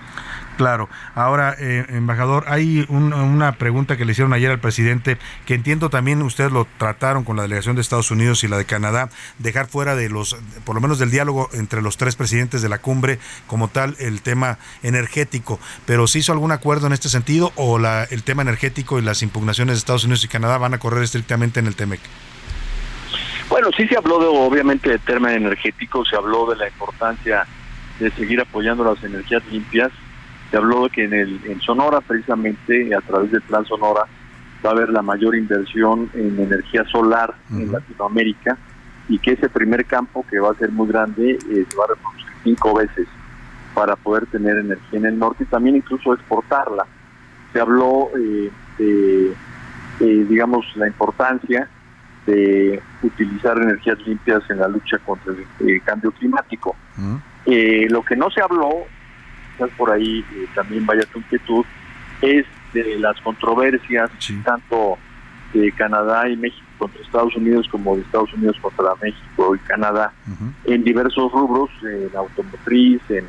Claro. Ahora, eh, embajador, hay una pregunta que le hicieron ayer al presidente, que entiendo también ustedes lo trataron con la delegación de Estados Unidos y la de Canadá, dejar fuera de los, por lo menos del diálogo entre los tres presidentes de la cumbre, como tal, el tema energético. Pero ¿se hizo algún acuerdo en este sentido o la, el tema energético y las impugnaciones de Estados Unidos y Canadá van a correr estrictamente en el TEMEC? Bueno, sí se habló de, obviamente de tema energético, se habló de la importancia de seguir apoyando las energías limpias se habló de que en, el, en Sonora, precisamente a través del Plan Sonora, va a haber la mayor inversión en energía solar en Latinoamérica y que ese primer campo, que va a ser muy grande, eh, se va a reproducir cinco veces para poder tener energía en el norte y también incluso exportarla. Se habló eh, de, eh, digamos, la importancia de utilizar energías limpias en la lucha contra el cambio climático. lo que no se habló por ahí eh, también vaya tu inquietud, es de las controversias, tanto de Canadá y México contra Estados Unidos como de Estados Unidos contra México y Canadá, en diversos rubros, en automotriz, en,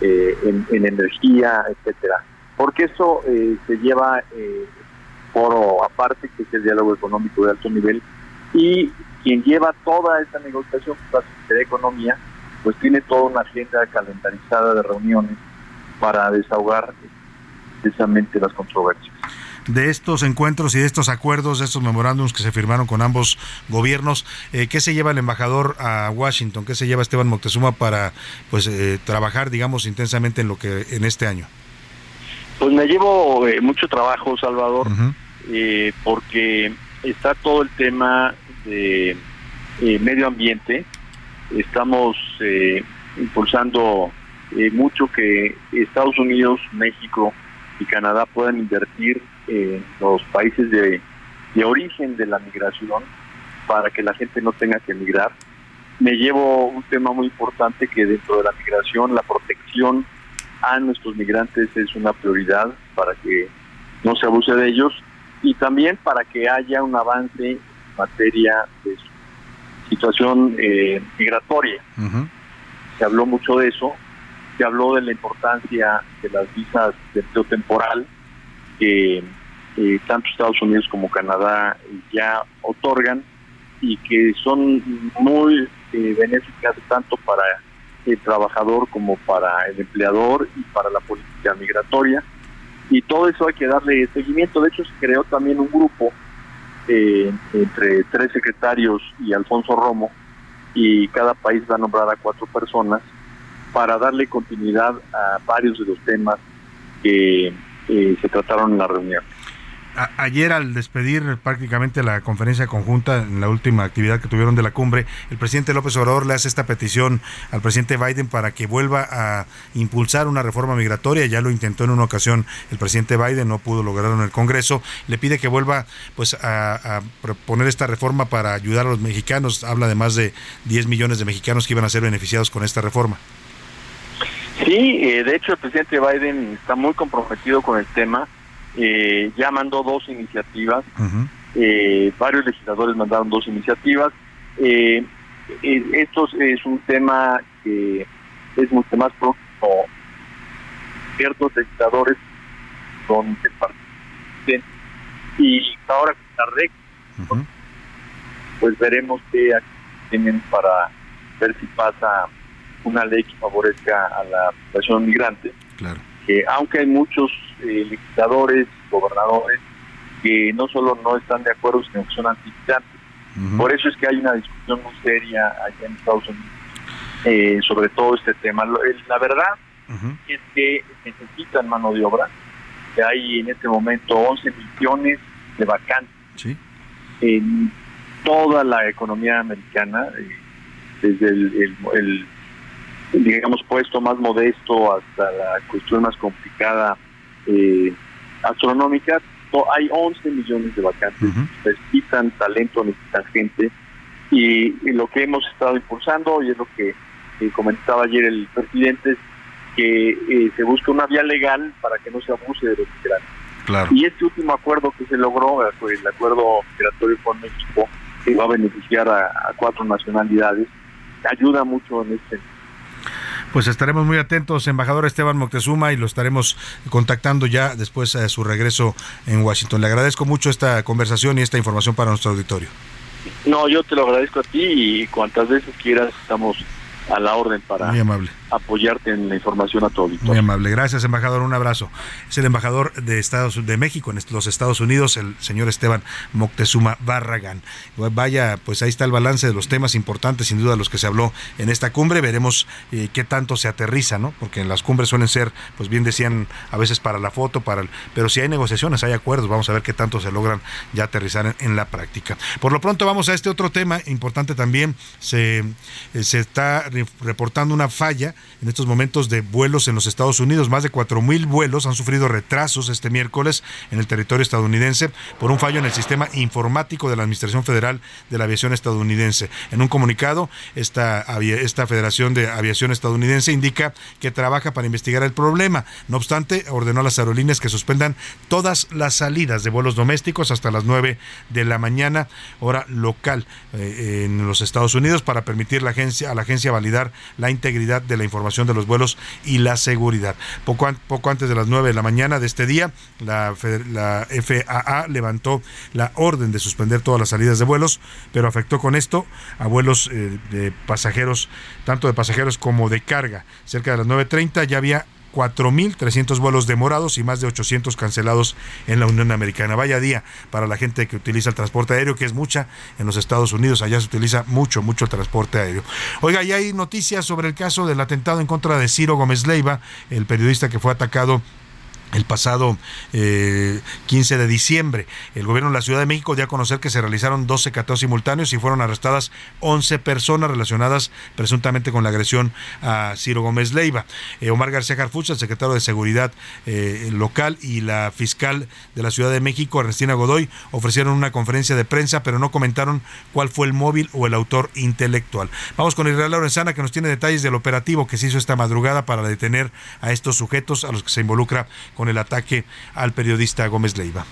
eh, en, energía, etcétera. Porque eso eh, se lleva eh, foro aparte, que es el diálogo económico de alto nivel, y quien lleva toda esta negociación, la Secretaría de Economía, pues tiene toda una agenda calendarizada de reuniones para desahogar precisamente las controversias. De estos encuentros y de estos acuerdos, de estos memorándums que se firmaron con ambos gobiernos, eh, ¿qué se lleva el embajador a Washington? ¿Qué se lleva Esteban Moctezuma para pues eh, trabajar, digamos, intensamente en lo que en este año? Pues me llevo eh, mucho trabajo, Salvador, porque está todo el tema de medio ambiente. Estamos impulsando eh, mucho que Estados Unidos, México y Canadá puedan invertir en los países de, origen de la migración para que la gente no tenga que emigrar. Me llevo un tema muy importante que dentro de la migración, la protección a nuestros migrantes es una prioridad para que no se abuse de ellos y también para que haya un avance en materia de situación eh, migratoria. Se habló mucho de eso, se habló de la importancia de las visas de empleo temporal que tanto Estados Unidos como Canadá ya otorgan y que son muy eh, benéficas tanto para el trabajador como para el empleador y para la política migratoria. Y todo eso hay que darle seguimiento. De hecho, se creó también un grupo eh, entre tres secretarios y Alfonso Romo, y cada país va a nombrar a cuatro personas para darle continuidad a varios de los temas que eh, se trataron en la reunión ayer al despedir prácticamente la conferencia conjunta en la última actividad que tuvieron de la cumbre, el presidente López Obrador le hace esta petición al presidente Biden para que vuelva a impulsar una reforma migratoria. Ya lo intentó en una ocasión el presidente Biden, no pudo lograrlo en el Congreso. Le pide que vuelva pues a, proponer esta reforma para ayudar a los mexicanos. Habla de más de 10 millones de mexicanos que iban a ser beneficiados con esta reforma. Sí, eh, de hecho el presidente Biden está muy comprometido con el tema eh, ya mandó dos iniciativas, eh, varios legisladores mandaron dos iniciativas. Eh, eh, esto es un tema que es mucho más próximo. Ciertos legisladores son del partido y ahora con la REC, pues veremos qué tienen para ver si pasa una ley que favorezca a la población migrante. Claro que aunque hay muchos eh, legisladores, gobernadores, que no solo no están de acuerdo, sino que son antimigrantes. Por eso es que hay una discusión muy seria allá en Estados Unidos eh, sobre todo este tema. La verdad es que necesitan mano de obra, que hay en este momento 11 millones de vacantes en toda la economía americana, eh, desde el digamos, puesto más modesto hasta la cuestión más complicada eh, astronómica, hay 11 millones de vacantes, necesitan talento, necesitan gente, y, lo que hemos estado impulsando, y es lo que eh, comentaba ayer el presidente, es que eh, se busque una vía legal para que no se abuse de los migrantes. Y este último acuerdo que se logró, el acuerdo migratorio con México, que va a beneficiar a, a cuatro nacionalidades, ayuda mucho en este sentido. Pues estaremos muy atentos, embajador Esteban Moctezuma, y lo estaremos contactando ya después de su regreso en Washington. Le agradezco mucho esta conversación y esta información para nuestro auditorio. No, yo te lo agradezco a ti y cuantas veces quieras estamos a la orden para apoyarte en la información a todo. Muy amable. Gracias, embajador. Un abrazo. Es el embajador de Estados de México en los Estados Unidos, el señor Esteban Moctezuma Barragán. Vaya, pues ahí está el balance de los temas importantes, sin duda, los que se habló en esta cumbre. Veremos eh, qué tanto se aterriza, ¿no? Porque en las cumbres suelen ser, pues bien decían, a veces para la foto, para el, pero si hay negociaciones, hay acuerdos, vamos a ver qué tanto se logran ya aterrizar en, la práctica. Por lo pronto vamos a este otro tema importante también. Se, eh, se está reportando una falla en estos momentos de vuelos en los Estados Unidos. Más de 4.000 vuelos han sufrido retrasos este miércoles en el territorio estadounidense por un fallo en el sistema informático de la Administración Federal de la Aviación Estadounidense. En un comunicado, esta, esta Federación de Aviación Estadounidense indica que trabaja para investigar el problema. No obstante, ordenó a las aerolíneas que suspendan todas las salidas de vuelos domésticos hasta las 9 de la mañana, hora local eh, en los Estados Unidos, para permitir la agencia, a la agencia validar la integridad de la información de los vuelos y la seguridad. Poco, poco antes de las 9 de la mañana de este día, la, la FAA levantó la orden de suspender todas las salidas de vuelos, pero afectó con esto a vuelos eh, de pasajeros, tanto de pasajeros como de carga. Cerca de las 9.30 ya había 4.300 vuelos demorados y más de 800 cancelados en la Unión Americana. Vaya día para la gente que utiliza el transporte aéreo, que es mucha en los Estados Unidos. Allá se utiliza mucho, mucho el transporte aéreo. Oiga, ya hay noticias sobre el caso del atentado en contra de Ciro Gómez Leiva, el periodista que fue atacado el pasado 15 eh, de diciembre. El gobierno de la Ciudad de México dio a conocer que se realizaron 12 cateos simultáneos y fueron arrestadas 11 personas relacionadas presuntamente con la agresión a Ciro Gómez Leiva. Eh, Omar García Jarfucha, el secretario de Seguridad eh, local, y la fiscal de la Ciudad de México, Ernestina Godoy, ofrecieron una conferencia de prensa, pero no comentaron cuál fue el móvil o el autor intelectual. Vamos con Israel Lorenzana, que nos tiene detalles del operativo que se hizo esta madrugada para detener a estos sujetos a los que se involucra el ataque al periodista Gómez Leiva.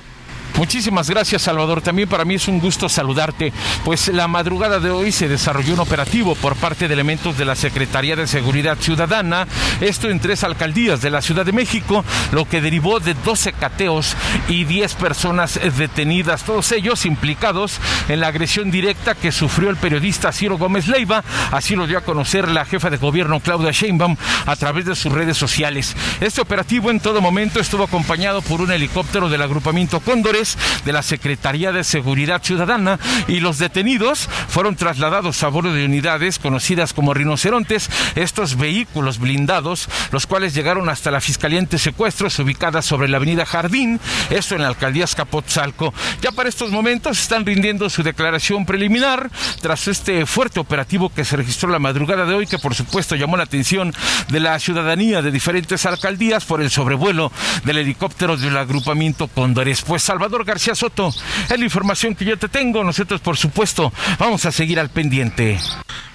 Muchísimas gracias, Salvador. También para mí es un gusto saludarte, pues la madrugada de hoy se desarrolló un operativo por parte de elementos de la Secretaría de Seguridad Ciudadana, esto en tres alcaldías de la Ciudad de México, lo que derivó de 12 cateos y 10 personas detenidas, todos ellos implicados en la agresión directa que sufrió el periodista Ciro Gómez Leiva, así lo dio a conocer la jefa de gobierno Claudia Sheinbaum a través de sus redes sociales. Este operativo en todo momento estuvo acompañado por un helicóptero del agrupamiento Cóndores de la Secretaría de Seguridad Ciudadana y los detenidos fueron trasladados a bordo de unidades conocidas como rinocerontes, estos vehículos blindados, los cuales llegaron hasta la Fiscalía Secuestros ubicada sobre la avenida Jardín, esto en la alcaldía Escapotzalco. Ya para estos momentos están rindiendo su declaración preliminar tras este fuerte operativo que se registró la madrugada de hoy, que por supuesto llamó la atención de la ciudadanía de diferentes alcaldías por el sobrevuelo del helicóptero del agrupamiento Cóndores. Pues Salvador García Soto, es la información que yo te tengo. Nosotros, por supuesto, vamos a seguir al pendiente.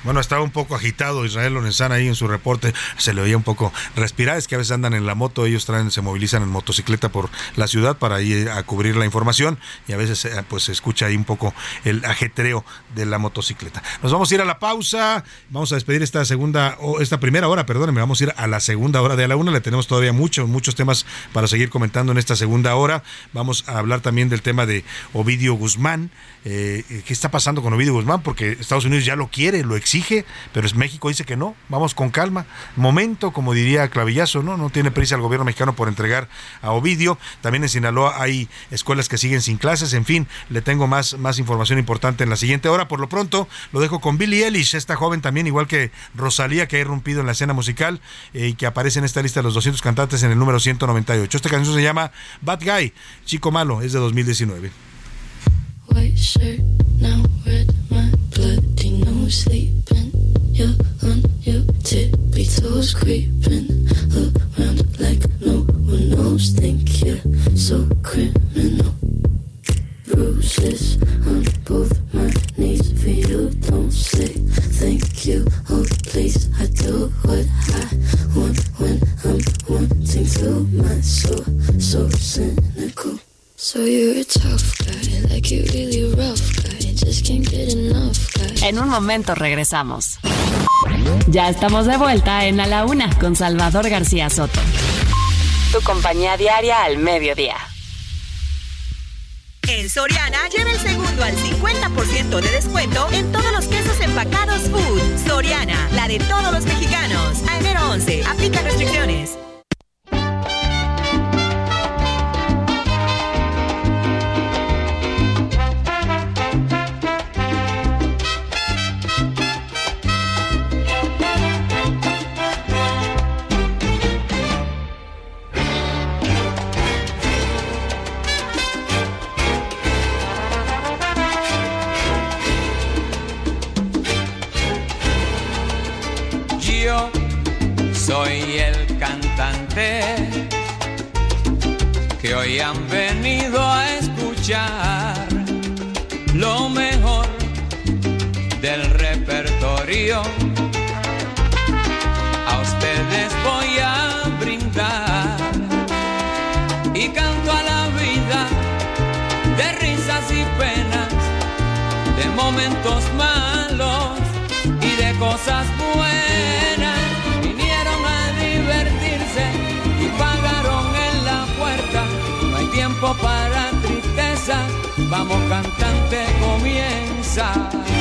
Bueno, estaba un poco agitado Israel Lorenzana ahí en su reporte, se le oía un poco respirar, es que a veces andan en la moto, ellos traen, se movilizan en motocicleta por la ciudad para ir a cubrir la información y a veces eh, pues se escucha ahí un poco el ajetreo de la motocicleta. Nos vamos a ir a la pausa, vamos a despedir esta segunda, o esta primera hora, perdónenme, vamos a ir a la segunda hora de la una, le tenemos todavía muchos, muchos temas para seguir comentando en esta segunda hora, vamos a hablar también del tema de Ovidio Guzmán, eh, qué está pasando con Ovidio Guzmán, porque Estados Unidos ya lo quiere, lo exige, pero México dice que no, vamos con calma. Momento, como diría Clavillazo, ¿no? No tiene prisa el gobierno mexicano por entregar a Ovidio. También en Sinaloa hay escuelas que siguen sin clases, en fin, le tengo más, más información importante en la siguiente hora. Por lo pronto, lo dejo con Billie Eilish, esta joven también, igual que Rosalía, que ha irrumpido en la escena musical eh, y que aparece en esta lista de los 200 cantantes en el número 198. Esta canción se llama Bad Guy, Chico Malo, es de 2019. White shirt, now red, my bloody nose sleeping. You're on your toes, creeping around like no one knows. Think you're so criminal. On both my knees for you. Don't say thank you. Oh, please, I do what I want when I'm wanting to. My soul, so cynical. En un momento regresamos. Ya estamos de vuelta en A la Una con Salvador García Soto. Tu compañía diaria al mediodía. En Soriana lleva el segundo al 50% de descuento en todos los quesos empacados Food. Soriana, la de todos los mexicanos. A enero 11, I.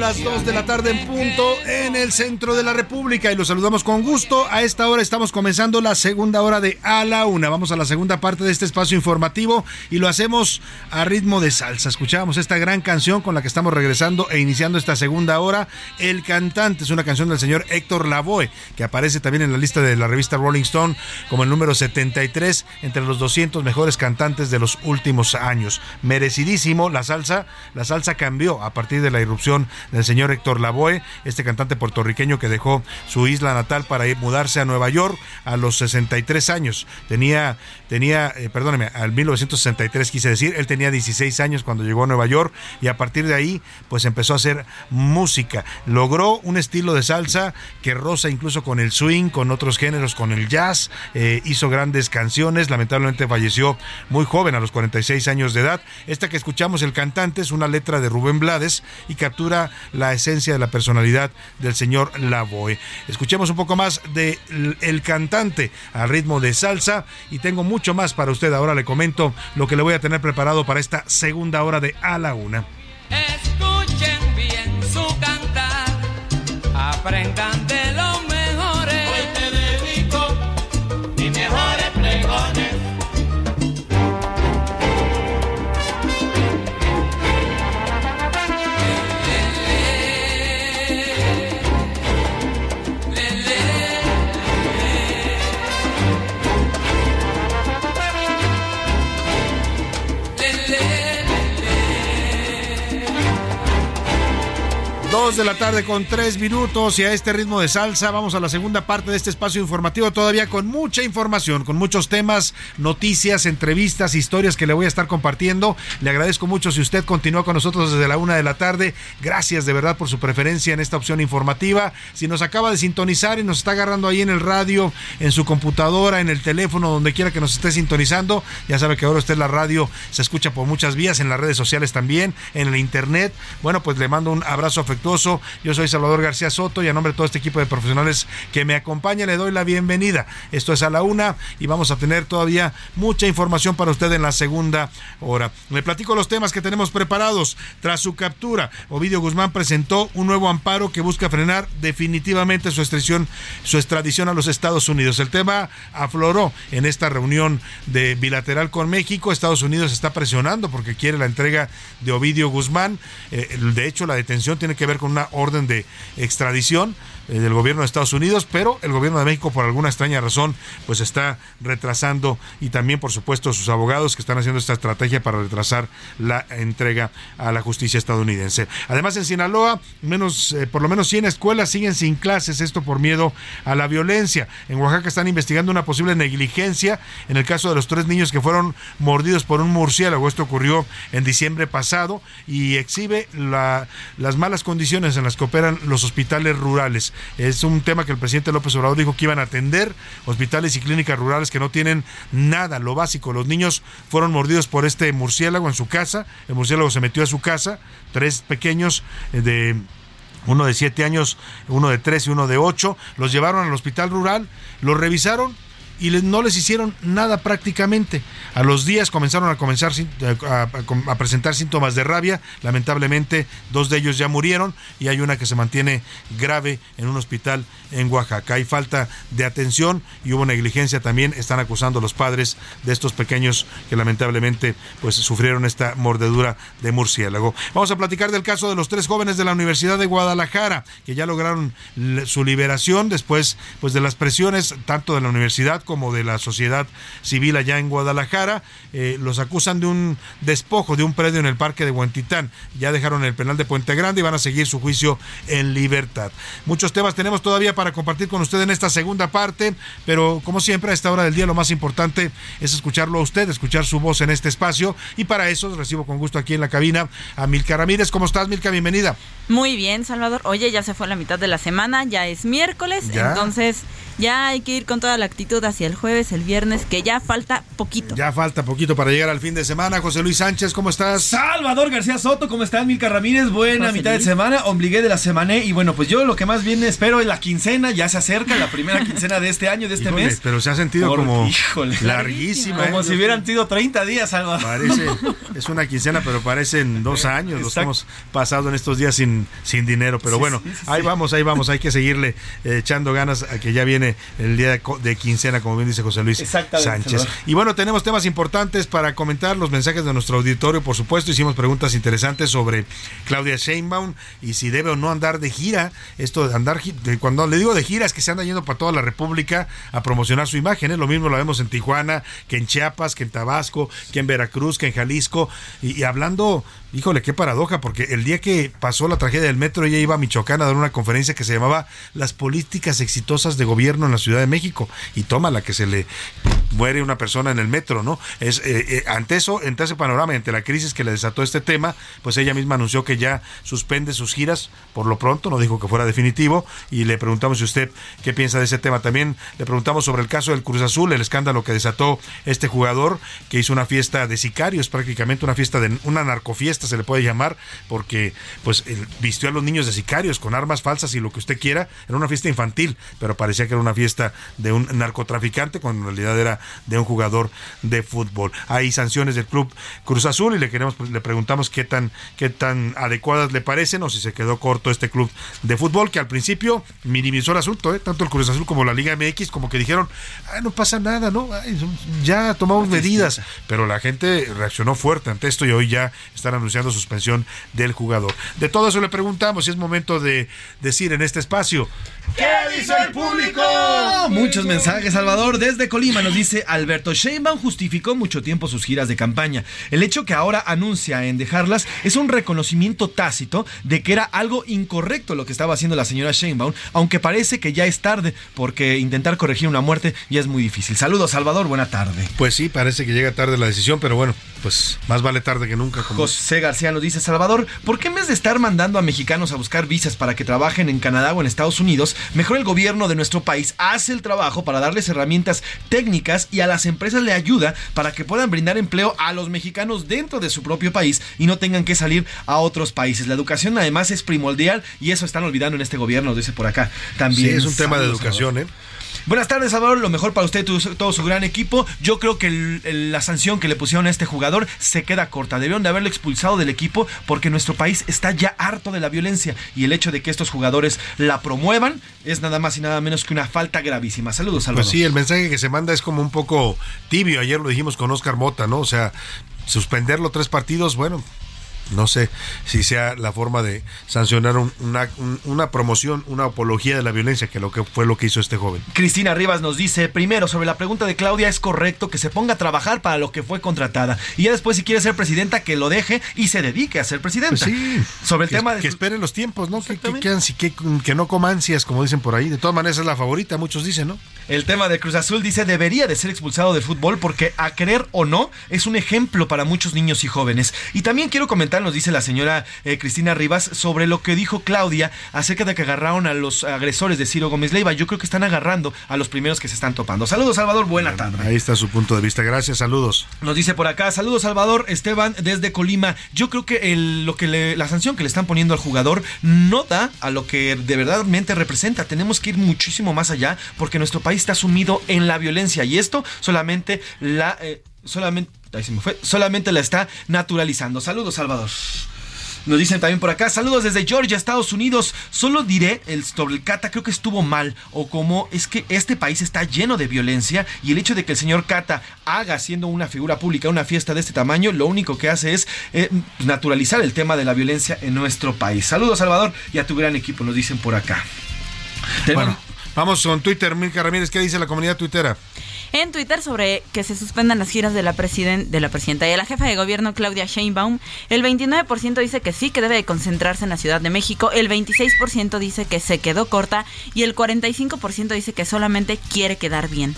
las 2 de la tarde en punto en el centro de la República y los saludamos con gusto. A esta hora estamos comenzando la segunda hora de A la Una. Vamos a la segunda parte de este espacio informativo y lo hacemos a ritmo de salsa. Escuchábamos esta gran canción con la que estamos regresando e iniciando esta segunda hora. El cantante es una canción del señor Héctor Lavoe, que aparece también en la lista de la revista Rolling Stone como el número 73 entre los 200 mejores cantantes de los últimos años. Merecidísimo la salsa. La salsa cambió a partir de la irrupción del señor Héctor Lavoe, este cantante puertorriqueño que dejó su isla natal para mudarse a Nueva York a los 63 años. Tenía, tenía eh, perdóneme, al 1963 quise decir, él tenía 16 años cuando llegó a Nueva York y a partir de ahí pues empezó a hacer música. Logró un estilo de salsa que roza incluso con el swing, con otros géneros, con el jazz, eh, hizo grandes canciones, lamentablemente falleció muy joven, a los 46 años de edad. Esta que escuchamos, el cantante, es una letra de Rubén Blades y captura la esencia de la personalidad del señor Lavoe. Escuchemos un poco más de el cantante al ritmo de salsa y tengo mucho más para usted. Ahora le comento lo que le voy a tener preparado para esta segunda hora de A la Una. Escuchen bien su cantar, aprendan de lo mejores. Hoy te dedico mis mejores Dos de la tarde con tres minutos y a este ritmo de salsa vamos a la segunda parte de este espacio informativo todavía con mucha información, con muchos temas, noticias, entrevistas, historias que le voy a estar compartiendo. Le agradezco mucho si usted continúa con nosotros desde la una de la tarde. Gracias de verdad por su preferencia en esta opción informativa. Si nos acaba de sintonizar y nos está agarrando ahí en el radio, en su computadora, en el teléfono, donde quiera que nos esté sintonizando, ya sabe que ahora usted la radio se escucha por muchas vías, en las redes sociales también, en el internet. Bueno, pues le mando un abrazo afectuoso yo soy Salvador García Soto y a nombre de todo este equipo de profesionales que me acompaña le doy la bienvenida. Esto es a la una y vamos a tener todavía mucha información para usted en la segunda hora. Le platico los temas que tenemos preparados. Tras su captura, Ovidio Guzmán presentó un nuevo amparo que busca frenar definitivamente su extradición, su extradición a los Estados Unidos. El tema afloró en esta reunión de bilateral con México. Estados Unidos está presionando porque quiere la entrega de Ovidio Guzmán. Eh, de hecho, la detención tiene que ver con una orden de extradición eh, del gobierno de Estados Unidos, pero el gobierno de México por alguna extraña razón pues está retrasando y también por supuesto sus abogados que están haciendo esta estrategia para retrasar la entrega a la justicia estadounidense. Además en Sinaloa, menos eh, por lo menos 100 escuelas siguen sin clases, esto por miedo a la violencia. En Oaxaca están investigando una posible negligencia en el caso de los tres niños que fueron mordidos por un murciélago. Esto ocurrió en diciembre pasado y exhibe la, las malas condiciones en las que operan los hospitales rurales. Es un tema que el presidente López Obrador dijo que iban a atender, hospitales y clínicas rurales que no tienen nada, lo básico. Los niños fueron mordidos por este murciélago en su casa, el murciélago se metió a su casa, tres pequeños eh, de uno de siete años, uno de tres y uno de ocho, los llevaron al hospital rural, los revisaron y no les hicieron nada prácticamente. A los días comenzaron a, comenzar, eh, a, presentar síntomas de rabia. Lamentablemente, dos de ellos ya murieron y hay una que se mantiene grave en un hospital en Oaxaca. Hay falta de atención y hubo negligencia también. Están acusando a los padres de estos pequeños que lamentablemente pues, sufrieron esta mordedura de murciélago. Vamos a platicar del caso de los tres jóvenes de la Universidad de Guadalajara que ya lograron su liberación después pues, de las presiones tanto de la universidad como de la sociedad civil allá en Guadalajara. Eh, los acusan de un despojo de un predio en el parque de Huentitán. Ya dejaron el penal de Puente Grande y van a seguir su juicio en libertad. Muchos temas tenemos todavía para compartir con usted en esta segunda parte, pero como siempre a esta hora del día lo más importante es escucharlo a usted, escuchar su voz en este espacio y para eso recibo con gusto aquí en la cabina a Milka Ramírez. ¿Cómo estás, Milka? Bienvenida. Muy bien, Salvador. Oye, ya se fue la mitad de la semana, ya es miércoles, entonces ya hay que ir con toda la actitud hacia el jueves, el viernes, que ya falta poquito. Ya falta poquito para llegar al fin de semana. José Luis Sánchez, ¿cómo estás? Salvador García Soto, ¿cómo estás? Milka Ramírez, buena mitad de semana, ombligué de la semana y bueno, pues yo lo que más bien espero es la quincena, ya se acerca la primera quincena de este año, de este mes. Pero se ha sentido como larguísima. Como ¿eh? si hubieran sido 30 días, Salvador. Parece, es una quincena, pero parecen dos años. Los hemos pasado en estos días sin, sin dinero. Pero bueno, ahí vamos, ahí vamos. Hay que seguirle eh, echando ganas a que ya viene viene el día de, quincena, como bien dice José Luis Sánchez. Y bueno, tenemos temas importantes para comentar, los mensajes de nuestro auditorio, por supuesto. Hicimos preguntas interesantes sobre Claudia Sheinbaum y si debe o no andar de gira. Esto de andar, cuando le digo de gira, es que se anda yendo para toda la República a promocionar su imagen. ¿eh? Lo mismo lo vemos en Tijuana, que en Chiapas, que en Tabasco, que en Veracruz, que en Jalisco. y hablando Híjole, qué paradoja, porque el día que pasó la tragedia del metro, ella iba a Michoacán a dar una conferencia que se llamaba Las políticas exitosas de gobierno en la Ciudad de México. Y toma la que se le muere una persona en el metro, ¿no? Es eh, eh, ante eso, ante ese panorama, ante la crisis que le desató este tema, pues ella misma anunció que ya suspende sus giras por lo pronto, no dijo que fuera definitivo, y le preguntamos si usted qué piensa de ese tema. También le preguntamos sobre el caso del Cruz Azul, el escándalo que desató este jugador que hizo una fiesta de sicarios, prácticamente una fiesta de una narcofiesta se le puede llamar, porque pues vistió a los niños de sicarios con armas falsas y lo que usted quiera. Era una fiesta infantil, pero parecía que era una fiesta de un narcotraficante, cuando en realidad era de un jugador de fútbol. Hay sanciones del club Cruz Azul y le queremos, pues, le preguntamos qué tan, qué tan adecuadas le parecen o si se quedó corto este club de fútbol, que al principio minimizó el asunto, ¿eh? tanto el Cruz Azul como la Liga MX, como que dijeron, no pasa nada, ¿no? ya tomamos medidas, pero la gente reaccionó fuerte ante esto y hoy ya están anunciando suspensión del jugador. De todo eso le preguntamos si es momento de decir en este espacio. ¿Qué dice el público? Muchos mensajes, Salvador. Desde Colima nos dice Alberto Sheinbaum justificó mucho tiempo sus giras de campaña. El hecho que ahora anuncia en dejarlas es un reconocimiento tácito de que era algo incorrecto lo que estaba haciendo la señora Sheinbaum, aunque parece que ya es tarde, porque intentar corregir una muerte ya es muy difícil. Saludos, Salvador. Buena tarde. Pues sí, parece que llega tarde la decisión, pero bueno, pues más vale tarde que nunca. Como... José García nos dice, Salvador, ¿por qué en vez de estar mandando a mexicanos a buscar visas para que trabajen en Canadá o en Estados Unidos, mejor el gobierno de nuestro país hace el trabajo para darles herramientas técnicas y a las empresas le ayuda para que puedan brindar empleo a los mexicanos dentro de su propio país y no tengan que salir a otros países? La educación además es primordial y eso están olvidando en este gobierno, dice por acá. También. Sí, es un tema de educación, ¿eh? Buenas tardes, Salvador. Lo mejor para usted y todo su gran equipo. Yo creo que la sanción que le pusieron a este jugador se queda corta. Debieron de haberlo expulsado del equipo porque nuestro país está ya harto de la violencia y el hecho de que estos jugadores la promuevan es nada más y nada menos que una falta gravísima. Saludos, Salvador. Pues sí, el mensaje que se manda es como un poco tibio. Ayer lo dijimos con Oscar Mota, ¿no? O sea, suspenderlo tres partidos, bueno, no sé si sea la forma de sancionar una, una, promoción, una apología de la violencia, que lo que fue lo que hizo este joven. Cristina Rivas nos dice, primero, sobre la pregunta de Claudia, es correcto que se ponga a trabajar para lo que fue contratada. Y ya después, si quiere ser presidenta, que lo deje y se dedique a ser presidenta. Pues sí. Sobre el tema de... Que esperen los tiempos, ¿no? Que, que, que, no coma ansias, como dicen por ahí. De todas maneras, es la favorita, muchos dicen, ¿no? El tema de Cruz Azul dice, debería de ser expulsado del fútbol porque, a querer o no, es un ejemplo para muchos niños y jóvenes. Y también quiero comentar, nos dice la señora eh, Cristina Rivas sobre lo que dijo Claudia acerca de que agarraron a los agresores de Ciro Gómez Leiva. Yo creo que están agarrando a los primeros que se están topando. Saludos, Salvador. Buena tarde. Ahí está su punto de vista. Gracias, saludos. Nos dice por acá, saludos, Salvador. Esteban, desde Colima. Yo creo que lo que la sanción que le están poniendo al jugador no da a lo que de verdadmente representa. Tenemos que ir muchísimo más allá porque nuestro país está sumido en la violencia y esto solamente la. Eh, solamente, solamente la está naturalizando. Saludos, Salvador. Nos dicen también por acá, saludos desde Georgia, Estados Unidos. Solo diré el sobre el Cata creo que estuvo mal o como es que este país está lleno de violencia y el hecho de que el señor Cata haga siendo una figura pública una fiesta de este tamaño, lo único que hace es eh, naturalizar el tema de la violencia en nuestro país. Saludos Salvador y a tu gran equipo, nos dicen por acá. Bueno, vamos con Twitter, Milka Ramírez, ¿qué dice la comunidad tuitera? en Twitter sobre que se suspendan las giras de la, de la presidenta y de la jefa de gobierno Claudia Sheinbaum. El 29% dice que sí, que debe de concentrarse en la Ciudad de México. El 26% dice que se quedó corta y el 45% dice que solamente quiere quedar bien.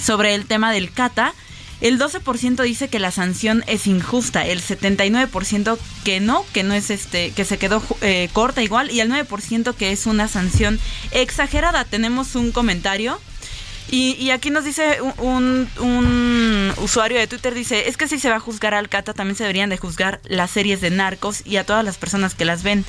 Sobre el tema del Cata, el 12% dice que la sanción es injusta, el 79% que no, que no es este, que se quedó eh, corta igual y el 9% que es una sanción exagerada. Tenemos un comentario y, aquí nos dice un, usuario de Twitter, dice, es que si se va a juzgar al Cata, también se deberían de juzgar las series de narcos y a todas las personas que las ven.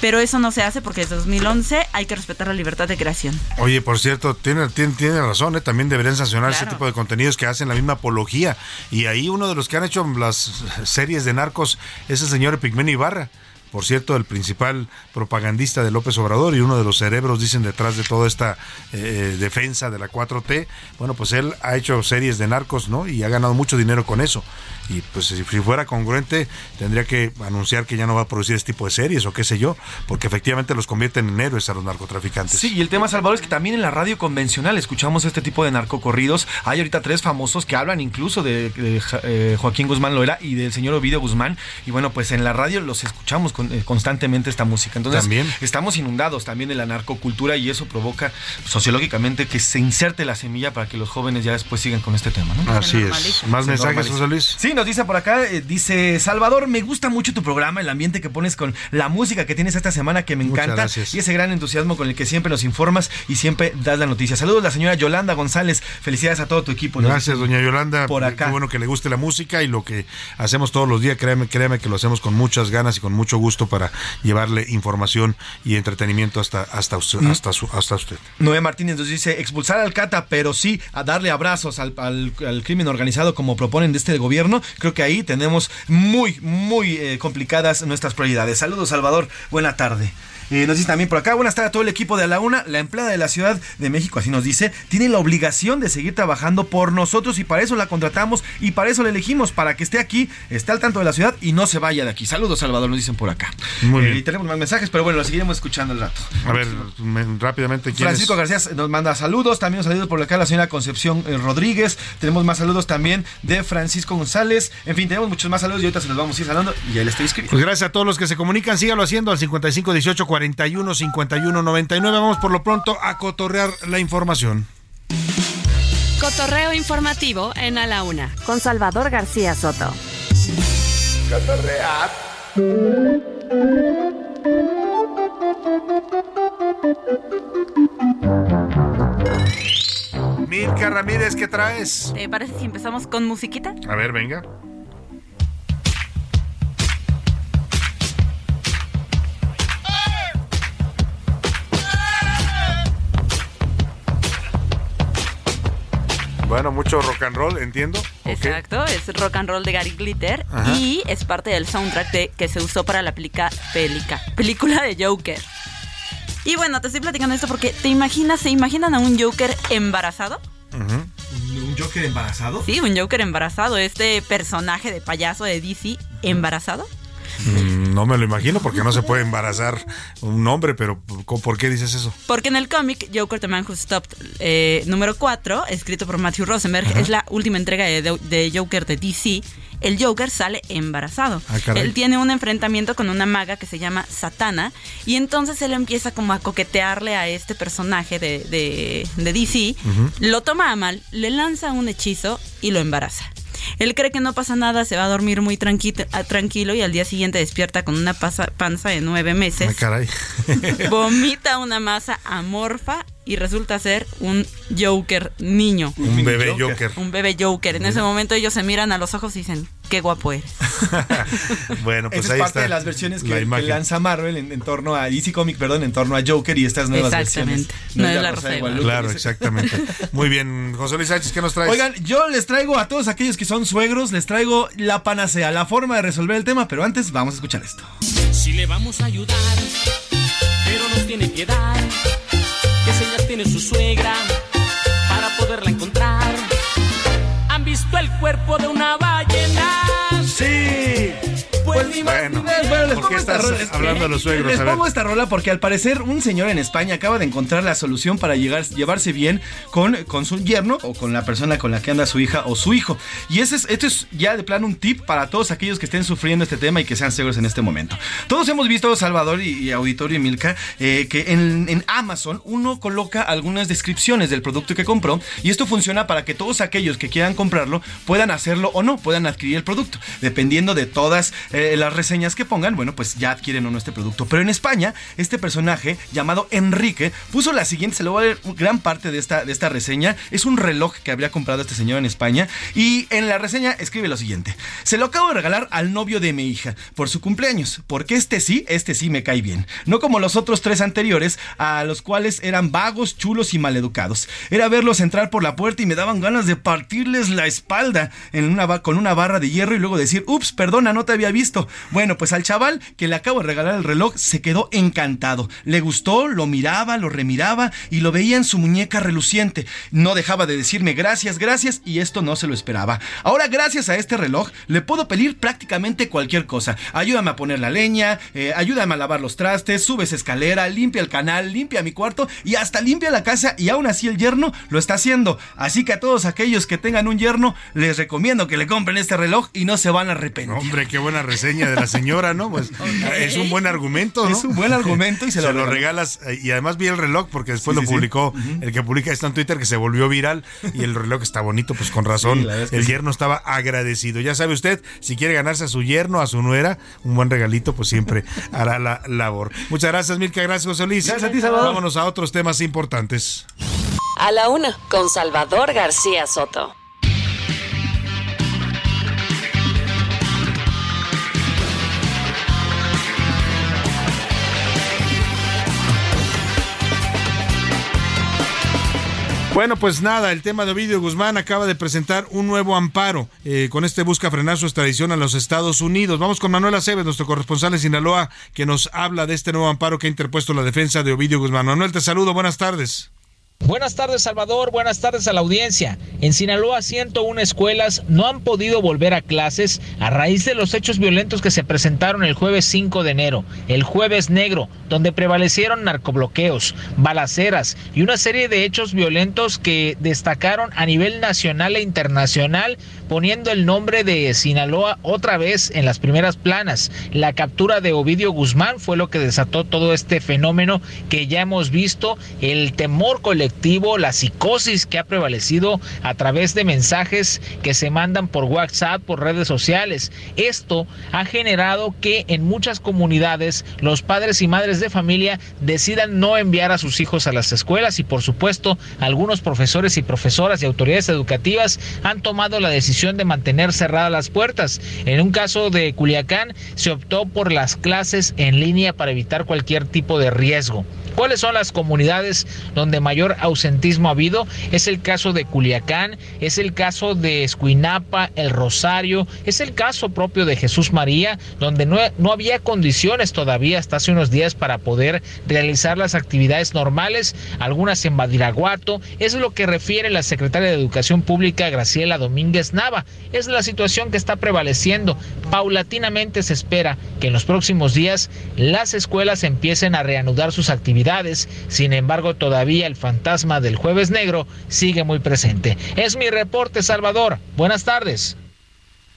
Pero eso no se hace porque desde 2011 hay que respetar la libertad de creación. Oye, por cierto, tiene, tiene, tiene razón, ¿eh? también deberían sancionar ese tipo de contenidos que hacen la misma apología. Y ahí uno de los que han hecho las series de narcos es el señor Pigmen Ibarra por cierto, el principal propagandista de López Obrador y uno de los cerebros, dicen, detrás de toda esta eh, defensa de la 4T, bueno, pues él ha hecho series de narcos, ¿no? Y ha ganado mucho dinero con eso. Y pues si fuera congruente, tendría que anunciar que ya no va a producir este tipo de series o qué sé yo, porque efectivamente los convierten en héroes a los narcotraficantes. Sí, y el tema, Salvador, es que también en la radio convencional escuchamos este tipo de narcocorridos. Hay ahorita tres famosos que hablan incluso de, eh, Joaquín Guzmán Loera y del señor Ovidio Guzmán. Y bueno, pues en la radio los escuchamos eh, constantemente esta música. Entonces, ¿También? estamos inundados también de la narcocultura y eso provoca sociológicamente que se inserte la semilla para que los jóvenes ya después sigan con este tema. ¿no? Así es. ¿Más mensajes, José Luis? Sí, nos dice por acá, eh, dice Salvador, me gusta mucho tu programa, el ambiente que pones con la música que tienes esta semana que me encanta y ese gran entusiasmo con el que siempre nos informas y siempre das la noticia. Saludos la señora Yolanda González, felicidades a todo tu equipo. Gracias, doña Yolanda. Por acá. Qué bueno que le guste la música y lo que hacemos todos los días, créeme, créeme que lo hacemos con muchas ganas y con mucho gusto para llevarle información y entretenimiento hasta, hasta, usted, mm. hasta, hasta usted. Noé Martínez nos dice, expulsar al Cata, pero sí a darle abrazos al, al, al crimen organizado como proponen de este gobierno. Creo que ahí tenemos muy, muy eh, complicadas nuestras prioridades. Saludos, Salvador. Buena tarde. Eh, nos dice también por acá, buenas tardes a todo el equipo de A la Una. La empleada de la Ciudad de México, así nos dice, tiene la obligación de seguir trabajando por nosotros y para eso la contratamos y para eso la elegimos, para que esté aquí, esté al tanto de la ciudad y no se vaya de aquí. Saludos, Salvador, nos dicen por acá. Muy bien. Eh, y tenemos más mensajes, pero bueno, lo seguiremos escuchando el rato. A ver, rápidamente. Francisco García nos manda saludos, también saludos por acá la señora Concepción eh, Rodríguez. Tenemos más saludos también de Francisco González. En fin, tenemos muchos más saludos y ahorita se los vamos a ir saludando y ahí le estoy escribiendo. Pues gracias a todos los que se comunican, síganlo haciendo al 55 18 41 51 99. Vamos por lo pronto a cotorrear la información. Cotorreo informativo en A la Una con Salvador García Soto. Cotorrear. Milka Ramírez, ¿qué traes? ¿Te parece si empezamos con musiquita? A ver, venga. Bueno, mucho rock and roll, entiendo. Exacto, es rock and roll de Gary Glitter y es parte del soundtrack que se usó para la pelica, película de Joker. Y bueno, te estoy platicando esto porque te imaginas, ¿se imaginan a un Joker embarazado? ¿Un Joker embarazado? Sí, un Joker embarazado, este personaje de payaso de DC embarazado. Mm, no me lo imagino porque no se puede embarazar un hombre, pero ¿por qué dices eso? Porque en el cómic Joker The Man Who Stopped eh, número 4, escrito por Matthew Rosenberg, es la última entrega de, Joker de DC. El Joker sale embarazado. Ah, él tiene un enfrentamiento con una maga que se llama Satana y entonces él empieza como a coquetearle a este personaje de, DC, lo toma a mal, le lanza un hechizo y lo embaraza. Él cree que no pasa nada, se va a dormir muy ah, tranquilo y al día siguiente despierta con una panza de nueve meses. caray. vomita una masa amorfa y resulta ser un Joker niño. Un, bebé Joker. Un bebé Joker. En ese momento ellos se miran a los ojos y dicen, qué guapo eres. bueno, pues Esa es parte de las versiones que, lanza Marvel en, torno a DC Comic, perdón, en torno a Joker y estas nuevas exactamente. versiones. No, es la Rosa Claro, exactamente. Muy bien, José Luis Sánchez, ¿qué nos traes? Oigan, yo les traigo a todos aquellos que son suegros, les traigo la panacea, la forma de resolver el tema, pero antes vamos a escuchar esto. Si le vamos a ayudar, pero nos tiene que dar qué señas tiene su suegra para poderla encontrar. ¿Han visto el cuerpo de una ballena? Sí. Pues bueno, bueno, les pongo esta rola. Hablando de los suegros, les pongo esta rola porque al parecer un señor en España acaba de encontrar la solución para llegar, llevarse bien con, con su yerno o con la persona con la que anda su hija o su hijo. Y ese es, esto es ya de plano un tip para todos aquellos que estén sufriendo este tema y que sean seguros en este momento. Todos hemos visto, Salvador y, Auditorio y Milka, eh, que en, en Amazon uno coloca algunas descripciones del producto que compró y esto funciona para que todos aquellos que quieran comprarlo puedan hacerlo o no, puedan adquirir el producto, dependiendo de todas eh, las reseñas que pongan, bueno, pues ya adquieren o este producto. Pero en España, este personaje llamado Enrique puso la siguiente, se lo voy a leer gran parte de esta, de esta reseña. Es un reloj que habría comprado este señor en España y en la reseña escribe lo siguiente. Se lo acabo de regalar al novio de mi hija por su cumpleaños, porque este sí, este sí me cae bien. No como los otros tres anteriores, a los cuales eran vagos, chulos y maleducados. Era verlos entrar por la puerta y me daban ganas de partirles la espalda en una, con una barra de hierro y luego decir, ups, perdona, no te había visto Bueno, pues al chaval que le acabo de regalar el reloj se quedó encantado. Le gustó, lo miraba, lo remiraba y lo veía en su muñeca reluciente. No dejaba de decirme gracias, gracias y esto no se lo esperaba. Ahora, gracias a este reloj, le puedo pedir prácticamente cualquier cosa. Ayúdame a poner la leña, eh, ayúdame a lavar los trastes, subes escalera, limpia el canal, limpia mi cuarto y hasta limpia la casa y aún así el yerno lo está haciendo. Así que a todos aquellos que tengan un yerno, les recomiendo que le compren este reloj y no se van a arrepentir. Hombre, qué buena reseña de la señora, ¿no? Pues es un buen argumento, ¿no? Es un buen argumento y se, lo, regalas. Eh, y además vi el reloj porque después lo publicó el que publica esto en Twitter que se volvió viral y el reloj está bonito, pues con razón. el yerno estaba agradecido. Ya sabe usted, si quiere ganarse a su yerno, a su nuera, un buen regalito, pues siempre hará la labor. Muchas gracias, Milka. Gracias, José Luis. Gracias a ti, Salvador. Vámonos a otros temas importantes. A la una, con Salvador García Soto. Bueno, pues nada, el tema de Ovidio Guzmán acaba de presentar un nuevo amparo. Eh, con este busca frenar su extradición a los Estados Unidos. Vamos con Manuel Aceves, nuestro corresponsal en Sinaloa, que nos habla de este nuevo amparo que ha interpuesto la defensa de Ovidio Guzmán. Manuel, te saludo, buenas tardes. Buenas tardes Salvador, buenas tardes a la audiencia. En Sinaloa 101 escuelas no han podido volver a clases a raíz de los hechos violentos que se presentaron el jueves 5 de enero, el jueves negro, donde prevalecieron narcobloqueos, balaceras y una serie de hechos violentos que destacaron a nivel nacional e internacional poniendo el nombre de Sinaloa otra vez en las primeras planas. La captura de Ovidio Guzmán fue lo que desató todo este fenómeno que ya hemos visto, el temor colectivo, la psicosis que ha prevalecido a través de mensajes que se mandan por WhatsApp, por redes sociales. Esto ha generado que en muchas comunidades los padres y madres de familia decidan no enviar a sus hijos a las escuelas y por supuesto algunos profesores y profesoras y autoridades educativas han tomado la decisión de mantener cerradas las puertas. En un caso de Culiacán se optó por las clases en línea para evitar cualquier tipo de riesgo. ¿Cuáles son las comunidades donde mayor ausentismo ha habido? Es el caso de Culiacán, es el caso de Escuinapa, El Rosario, es el caso propio de Jesús María, donde no, no había condiciones todavía hasta hace unos días para poder realizar las actividades normales, algunas en Badiraguato, es lo que refiere la secretaria de Educación Pública Graciela Domínguez Nava. Es la situación que está prevaleciendo. Paulatinamente se espera que en los próximos días las escuelas empiecen a reanudar sus actividades sin embargo, todavía el fantasma del jueves negro sigue muy presente. Es mi reporte, Salvador. Buenas tardes.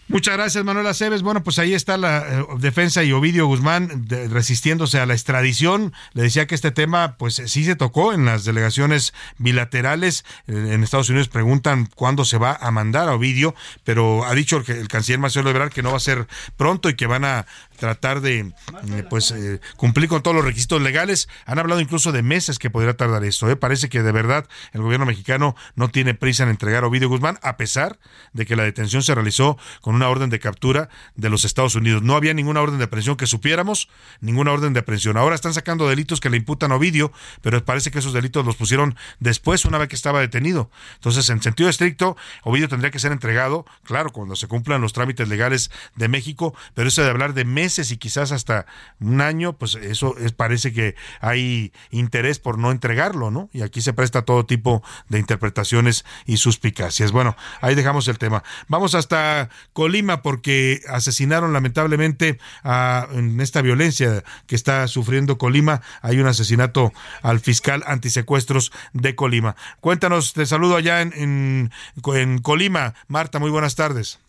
Muchas gracias, Manuel Aceves. Bueno, pues ahí está la eh, defensa y Ovidio Guzmán resistiéndose a la extradición. Le decía que este tema, pues sí se tocó en las delegaciones bilaterales. Eh, en Estados Unidos preguntan cuándo se va a mandar a Ovidio, pero ha dicho el, el canciller Marcelo Ebrard que no va a ser pronto y que van a tratar de eh, pues eh, cumplir con todos los requisitos legales. Han hablado incluso de meses que podría tardar esto. ¿eh? Parece que de verdad el gobierno mexicano no tiene prisa en entregar a Ovidio Guzmán, a pesar de que la detención se realizó con una orden de captura de los Estados Unidos. No había ninguna orden de aprehensión que supiéramos, ninguna orden de aprehensión. Ahora están sacando delitos que le imputan a Ovidio, pero parece que esos delitos los pusieron después, una vez que estaba detenido. Entonces, en sentido estricto, Ovidio tendría que ser entregado, claro, cuando se cumplan los trámites legales de México, pero eso de hablar de meses y quizás hasta un año, pues eso es, parece que hay interés por no entregarlo, ¿no? Y aquí se presta todo tipo de interpretaciones y suspicacias. Bueno, ahí dejamos el tema. Vamos hasta Colima porque asesinaron lamentablemente a, en esta violencia que está sufriendo Colima. Hay un asesinato al fiscal antisecuestros de Colima. Cuéntanos, te saludo allá en Colima. Marta, muy buenas tardes.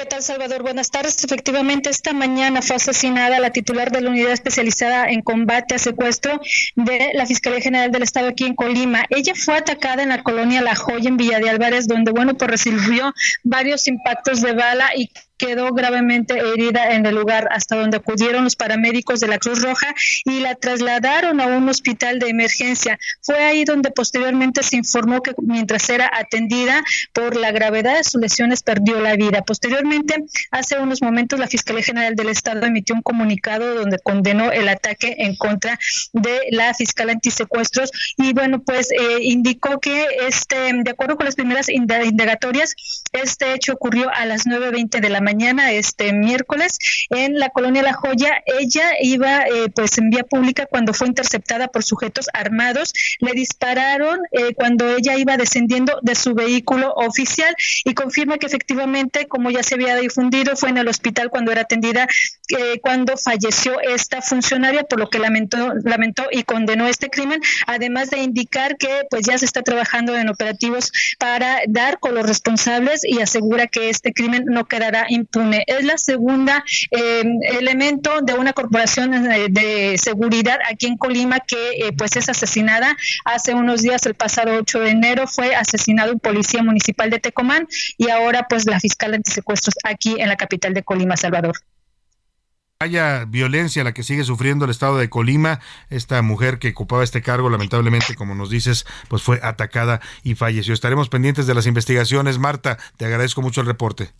¿Qué tal, Salvador? Buenas tardes. Efectivamente, esta mañana fue asesinada la titular de la unidad especializada en combate a secuestro de la Fiscalía General del Estado aquí en Colima. Ella fue atacada en la colonia La Joya, en Villa de Álvarez, donde, bueno, pues recibió varios impactos de bala y quedó gravemente herida en el lugar hasta donde acudieron los paramédicos de la Cruz Roja y la trasladaron a un hospital de emergencia. Fue ahí donde posteriormente se informó que mientras era atendida por la gravedad de sus lesiones perdió la vida. Posteriormente, hace unos momentos la Fiscalía General del Estado emitió un comunicado donde condenó el ataque en contra de la fiscal antisecuestros y bueno, pues eh, indicó que este de acuerdo con las primeras indagatorias, este hecho ocurrió a las 9:20 de la mañana mañana, este miércoles, en la colonia La Joya. Ella iba eh, pues en vía pública cuando fue interceptada por sujetos armados. Le dispararon eh, cuando ella iba descendiendo de su vehículo oficial y confirma que efectivamente, como ya se había difundido, fue en el hospital cuando era atendida, eh, cuando falleció esta funcionaria, por lo que lamentó, lamentó y condenó este crimen, además de indicar que pues ya se está trabajando en operativos para dar con los responsables y asegura que este crimen no quedará impune. Es la segunda eh, elemento de una corporación eh, de, seguridad aquí en Colima que eh, pues es asesinada. Hace unos días, el pasado 8 de enero, fue asesinado un policía municipal de Tecomán y ahora pues la fiscal antisecuestros aquí en la capital de Colima, Salvador haya violencia la que sigue sufriendo el estado de Colima. Esta mujer que ocupaba este cargo, lamentablemente, como nos dices, pues fue atacada y falleció. Estaremos pendientes de las investigaciones. Marta, te agradezco mucho el reporte.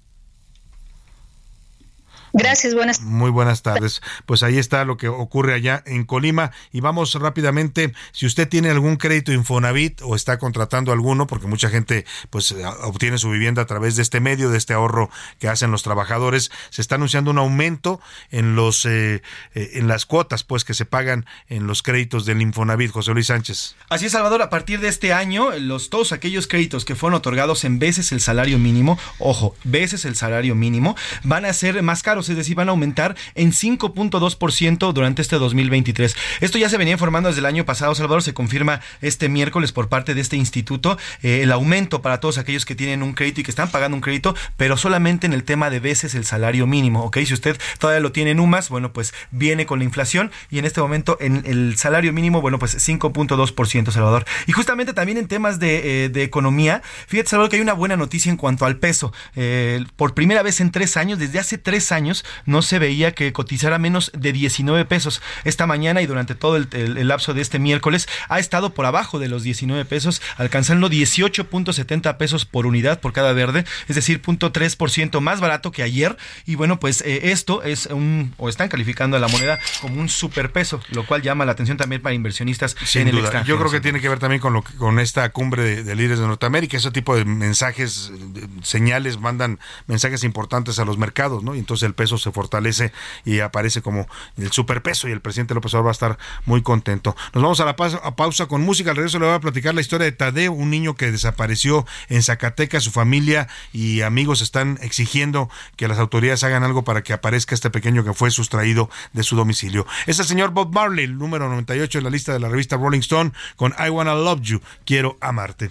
Gracias, buenas Muy buenas tardes. Pues ahí está lo que ocurre allá en Colima y vamos rápidamente, si usted tiene algún crédito Infonavit o está contratando alguno, porque mucha gente pues obtiene su vivienda a través de este medio, de este ahorro que hacen los trabajadores, se está anunciando un aumento en los eh, eh, en las cuotas pues que se pagan en los créditos del Infonavit, José Luis Sánchez. Así es, Salvador, a partir de este año, los todos aquellos créditos que fueron otorgados en veces el salario mínimo, ojo, veces el salario mínimo, van a ser más caros es decir, van a aumentar en 5.2% durante este 2023. Esto ya se venía informando desde el año pasado, Salvador, se confirma este miércoles por parte de este instituto eh, el aumento para todos aquellos que tienen un crédito y que están pagando un crédito, pero solamente en el tema de veces el salario mínimo, ¿ok? Si usted todavía lo tiene en UMAS, bueno, pues viene con la inflación y en este momento en el salario mínimo, bueno, pues 5.2%, Salvador. Y justamente también en temas de, eh, economía, fíjate, Salvador, que hay una buena noticia en cuanto al peso. Eh, por primera vez en tres años, desde hace tres años, no se veía que cotizara menos de 19 pesos. Esta mañana y durante todo el, lapso de este miércoles ha estado por abajo de los 19 pesos, alcanzando 18.70 pesos por unidad por cada verde, es decir, 0.3% más barato que ayer. Y bueno, pues eh, esto es un, o están calificando a la moneda como un superpeso, lo cual llama la atención también para inversionistas en el extranjero. Yo creo que tiene que ver también con lo con esta cumbre de, de líderes de Norteamérica, ese tipo de mensajes, señales, mandan mensajes importantes a los mercados, ¿no? Y entonces el peso se fortalece y aparece como el superpeso y el presidente López Obrador va a estar muy contento. Nos vamos a la pausa, con música. Al regreso le voy a platicar la historia de Tadeo, un niño que desapareció en Zacatecas. Su familia y amigos están exigiendo que las autoridades hagan algo para que aparezca este pequeño que fue sustraído de su domicilio. Es el señor Bob Marley, el número 98 en la lista de la revista Rolling Stone, con I Wanna Love You, Quiero Amarte.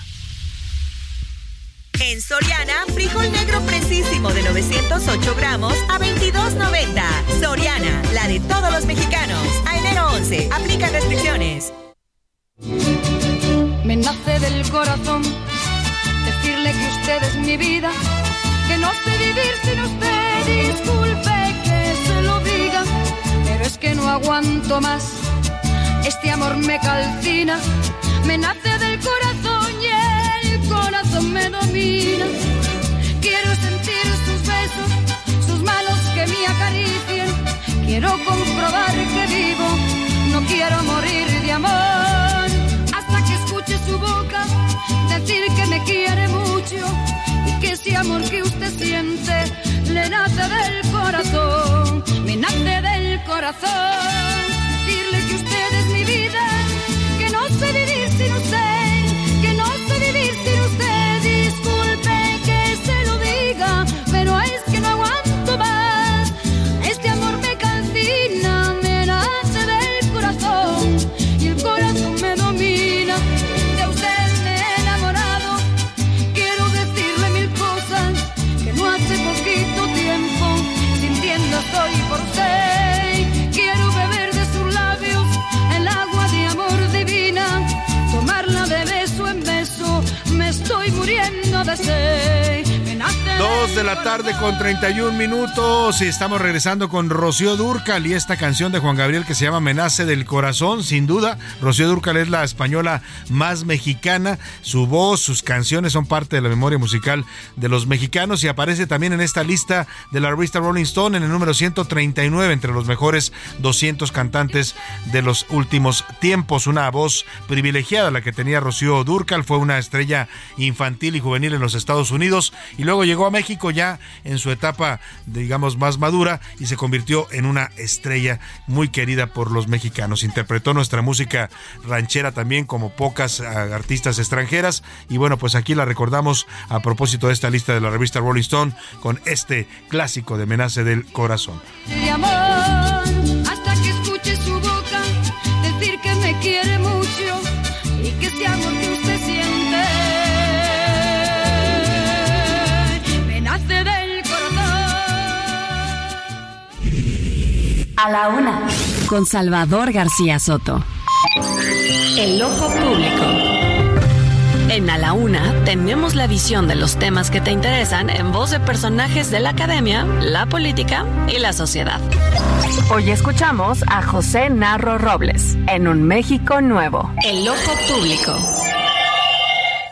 Soriana, frijol negro precisísimo de 908 gramos a 22.90. Soriana, la de todos los mexicanos. A enero 11, aplica restricciones. Me nace del corazón decirle que usted es mi vida, que no sé vivir sin usted. Disculpe que se lo diga, pero es que no aguanto más. Este amor me calcina, me nace del corazón Quiero sentir sus besos, sus manos que me acaricien. Quiero comprobar que vivo, no quiero morir de amor. Hasta que escuche su boca decir que me quiere mucho y que ese amor que usted siente le nace del corazón, me nace del corazón. De la tarde con 31 minutos y estamos regresando con Rocío Durcal y esta canción de Juan Gabriel que se llama Menace del Corazón, sin duda. Rocío Durcal es la española más mexicana. Su voz, sus canciones son parte de la memoria musical de los mexicanos y aparece también en esta lista de la revista Rolling Stone en el número 139 entre los mejores 200 cantantes de los últimos tiempos. Una voz privilegiada la que tenía Rocío Durcal, fue una estrella infantil y juvenil en los Estados Unidos y luego llegó a México ya en su etapa, digamos, más madura y se convirtió en una estrella muy querida por los mexicanos. Interpretó nuestra música ranchera también como pocas ah, artistas extranjeras y bueno, pues aquí la recordamos a propósito de esta lista de la revista Rolling Stone con este clásico de Menace del Corazón. A la una, con Salvador García Soto. El ojo público. En A la Una tenemos la visión de los temas que te interesan en voz de personajes de la academia, la política y la sociedad. Hoy escuchamos a José Narro Robles en Un México Nuevo. El ojo público.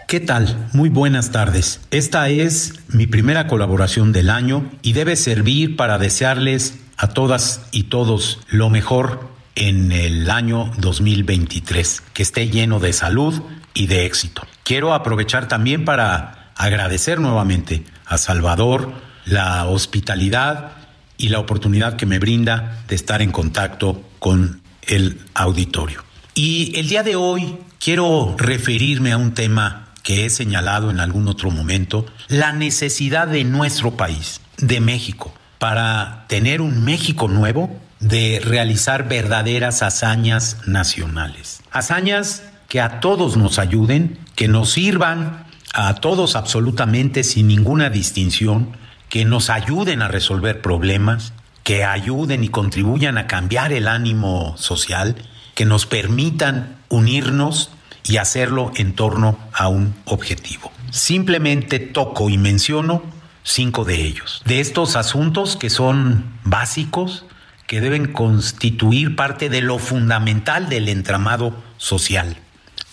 ¿Qué tal? Muy buenas tardes. Esta es mi primera colaboración del año y debe servir para desearles a todas y todos lo mejor en el año 2023, que esté lleno de salud y de éxito. Quiero aprovechar también para agradecer nuevamente a Salvador la hospitalidad y la oportunidad que me brinda de estar en contacto con el auditorio. Y el día de hoy quiero referirme a un tema que he señalado en algún otro momento, la necesidad de nuestro país, de México, para tener un México nuevo, de realizar verdaderas hazañas nacionales. Hazañas que a todos nos ayuden, que nos sirvan a todos absolutamente sin ninguna distinción, que nos ayuden a resolver problemas, que ayuden y contribuyan a cambiar el ánimo social, que nos permitan unirnos y hacerlo en torno a un objetivo. Simplemente toco y menciono cinco de ellos. De estos asuntos que son básicos, que deben constituir parte de lo fundamental del entramado social.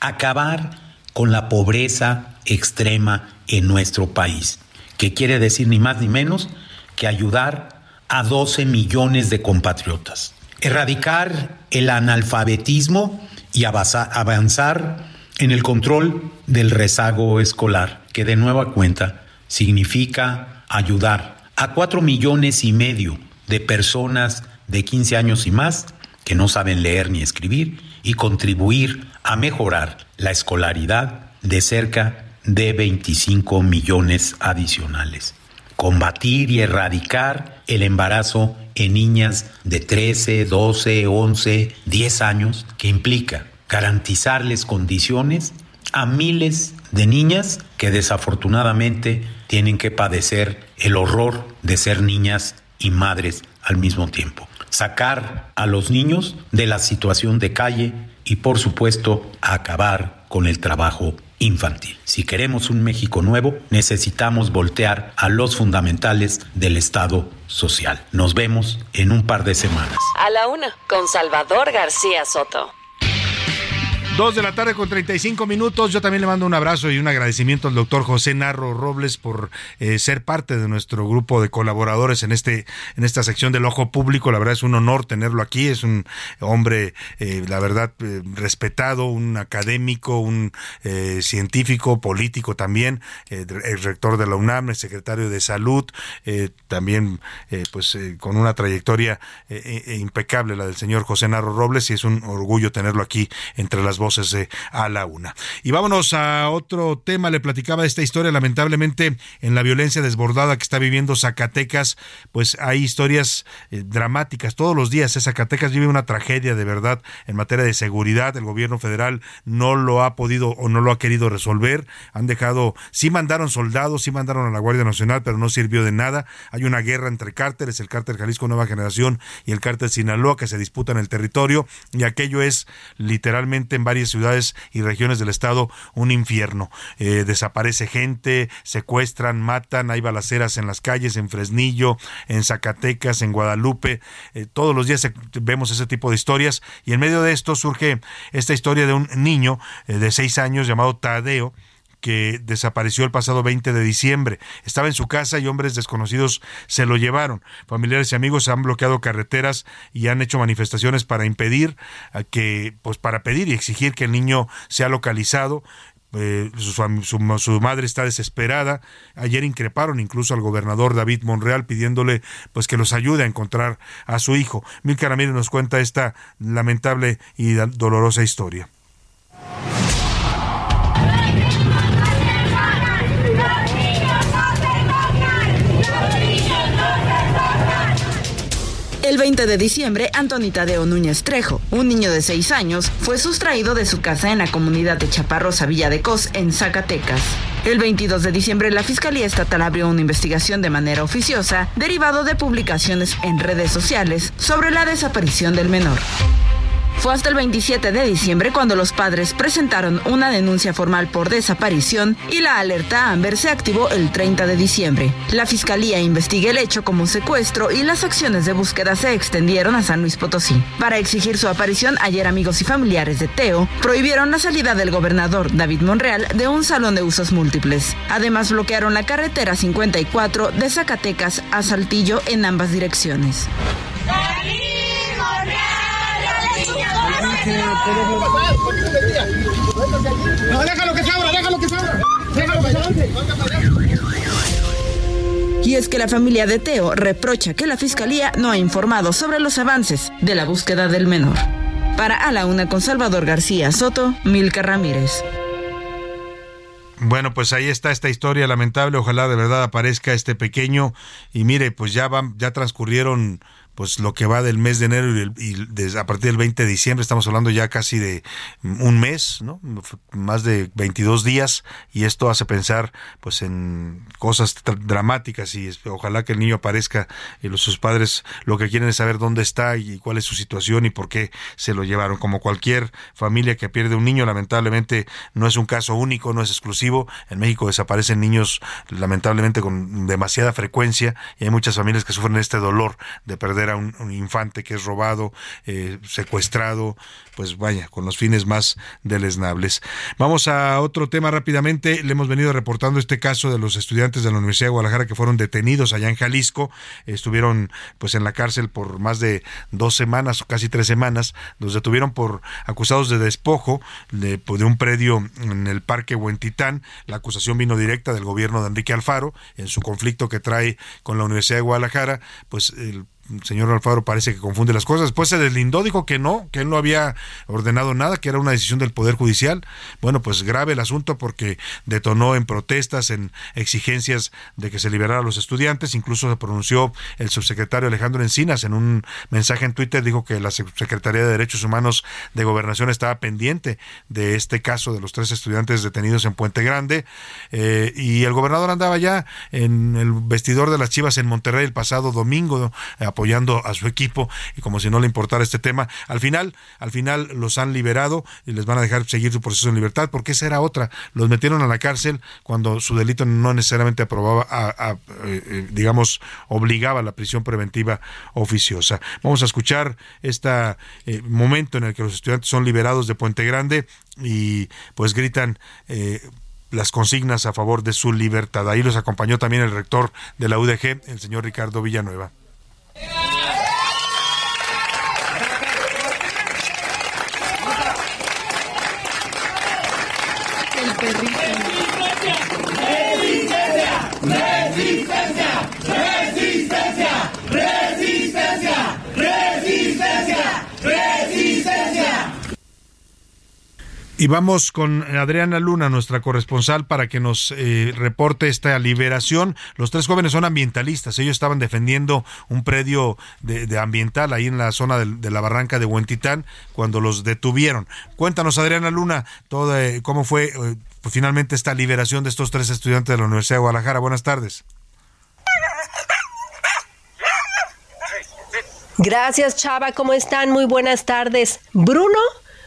Acabar con la pobreza extrema en nuestro país, que quiere decir ni más ni menos que ayudar a 12 millones de compatriotas. Erradicar el analfabetismo y avanzar en el control del rezago escolar, que de nueva cuenta significa ayudar a cuatro millones y medio de personas de 15 años y más que no saben leer ni escribir y contribuir a mejorar la escolaridad de cerca de 25 millones adicionales. Combatir y erradicar el embarazo en niñas de 13, 12, 11, 10 años, que implica garantizarles condiciones a miles de niñas que desafortunadamente tienen que padecer el horror de ser niñas y madres al mismo tiempo. Sacar a los niños de la situación de calle y por supuesto acabar con el trabajo infantil. Si queremos un México nuevo, necesitamos voltear a los fundamentales del Estado social. Nos vemos en un par de semanas. A la una, con Salvador García Soto. Dos de la tarde con 35 minutos. Yo también le mando un abrazo y un agradecimiento al doctor José Narro Robles por eh, ser parte de nuestro grupo de colaboradores en este en esta sección del ojo público. La verdad es un honor tenerlo aquí. Es un hombre, eh, la verdad, eh, respetado, un académico, un científico, político también, el rector de la UNAM, el secretario de Salud, también pues con una trayectoria impecable la del señor José Narro Robles y es un orgullo tenerlo aquí entre las voces voces A la Una. Y vámonos a otro tema. Le platicaba esta historia. Lamentablemente, en la violencia desbordada que está viviendo Zacatecas, pues hay historias eh, dramáticas. Todos los días Zacatecas vive una tragedia de verdad en materia de seguridad. El gobierno federal no lo ha podido o no lo ha querido resolver. Han dejado, sí mandaron soldados, sí mandaron a la Guardia Nacional, pero no sirvió de nada. Hay una guerra entre cárteles, el cártel Jalisco Nueva Generación y el cártel Sinaloa que se disputan el territorio y aquello es literalmente en varios varias ciudades y regiones del estado un infierno. Eh, desaparece gente, secuestran, matan, hay balaceras en las calles, en Fresnillo, en Zacatecas, en Guadalupe. Eh, todos los días vemos ese tipo de historias y en medio de esto surge esta historia de un niño de seis años llamado Tadeo, que desapareció el pasado 20 de diciembre. Estaba en su casa y hombres desconocidos se lo llevaron. Familiares y amigos han bloqueado carreteras y han hecho manifestaciones para impedir que, pues para pedir y exigir que el niño sea localizado. Eh, su, madre está desesperada. Ayer increparon incluso al gobernador David Monreal pidiéndole pues que los ayude a encontrar a su hijo. Mil Ramírez nos cuenta esta lamentable y dolorosa historia. El 20 de diciembre, Antonita Deo Núñez Trejo, un niño de 6 años, fue sustraído de su casa en la comunidad de Chaparrosa, Villa de Cos, en Zacatecas. El 22 de diciembre, la Fiscalía Estatal abrió una investigación de manera oficiosa, derivado de publicaciones en redes sociales sobre la desaparición del menor. Fue hasta el 27 de diciembre cuando los padres presentaron una denuncia formal por desaparición y la alerta Amber se activó el 30 de diciembre. La fiscalía investiga el hecho como secuestro y las acciones de búsqueda se extendieron a San Luis Potosí. Para exigir su aparición, ayer amigos y familiares de Teo prohibieron la salida del gobernador David Monreal de un salón de usos múltiples. Además, bloquearon la carretera 54 de Zacatecas a Saltillo en ambas direcciones. No, déjalo que se abra, déjalo que se abra. Déjalo que se avance. Y es que la familia de Teo reprocha que la fiscalía no ha informado sobre los avances de la búsqueda del menor. Para A la Una con Salvador García Soto, Milka Ramírez. Bueno, pues ahí está esta historia lamentable. Ojalá de verdad aparezca este pequeño. Y mire, pues ya van, ya transcurrieron pues lo que va del mes de enero y, a partir del 20 de diciembre estamos hablando ya casi de un mes, ¿no? Más de 22 días y esto hace pensar pues en cosas dramáticas y ojalá que el niño aparezca y los, sus padres lo que quieren es saber dónde está y cuál es su situación y por qué se lo llevaron. Como cualquier familia que pierde un niño, lamentablemente no es un caso único, no es exclusivo. En México desaparecen niños lamentablemente con demasiada frecuencia y hay muchas familias que sufren este dolor de perder a un, infante que es robado, eh, secuestrado, pues vaya, con los fines más deleznables. Vamos a otro tema rápidamente. Le hemos venido reportando este caso de los estudiantes de la Universidad de Guadalajara que fueron detenidos allá en Jalisco. Estuvieron pues en la cárcel por más de dos semanas o casi tres semanas. Los detuvieron por acusados de despojo de, pues, de un predio en el Parque Huentitán. La acusación vino directa del gobierno de Enrique Alfaro en su conflicto que trae con la Universidad de Guadalajara. Pues el señor Alfaro parece que confunde las cosas. Después se deslindó, dijo que no, que él no había ordenado nada, que era una decisión del Poder Judicial. Bueno, pues grave el asunto porque detonó en protestas, en exigencias de que se liberara a los estudiantes. Incluso se pronunció el subsecretario Alejandro Encinas en un mensaje en Twitter, dijo que la Secretaría de Derechos Humanos de Gobernación estaba pendiente de este caso de los tres estudiantes detenidos en Puente Grande. Eh, y el gobernador andaba ya en el vestidor de las Chivas en Monterrey el pasado domingo apoyando a su equipo y como si no le importara este tema. Al final, al final los han liberado y les van a dejar seguir su proceso en libertad, porque esa era otra. Los metieron a la cárcel cuando su delito no necesariamente aprobaba, a, eh, eh, digamos, obligaba a la prisión preventiva oficiosa. Vamos a escuchar este momento en el que los estudiantes son liberados de Puente Grande y pues gritan las consignas a favor de su libertad. Ahí los acompañó también el rector de la UDG, el señor Ricardo Villanueva. Resistencia, resistencia, resistencia, resistencia, resistencia. Y vamos con Adriana Luna, nuestra corresponsal, para que nos eh, reporte esta liberación. Los tres jóvenes son ambientalistas. Ellos estaban defendiendo un predio de, ambiental ahí en la zona de, la barranca de Huentitán cuando los detuvieron. Cuéntanos, Adriana Luna, todo, eh, cómo fue eh, pues, finalmente esta liberación de estos tres estudiantes de la Universidad de Guadalajara. Buenas tardes. Gracias, Chava. ¿Cómo están? Muy buenas tardes. Bruno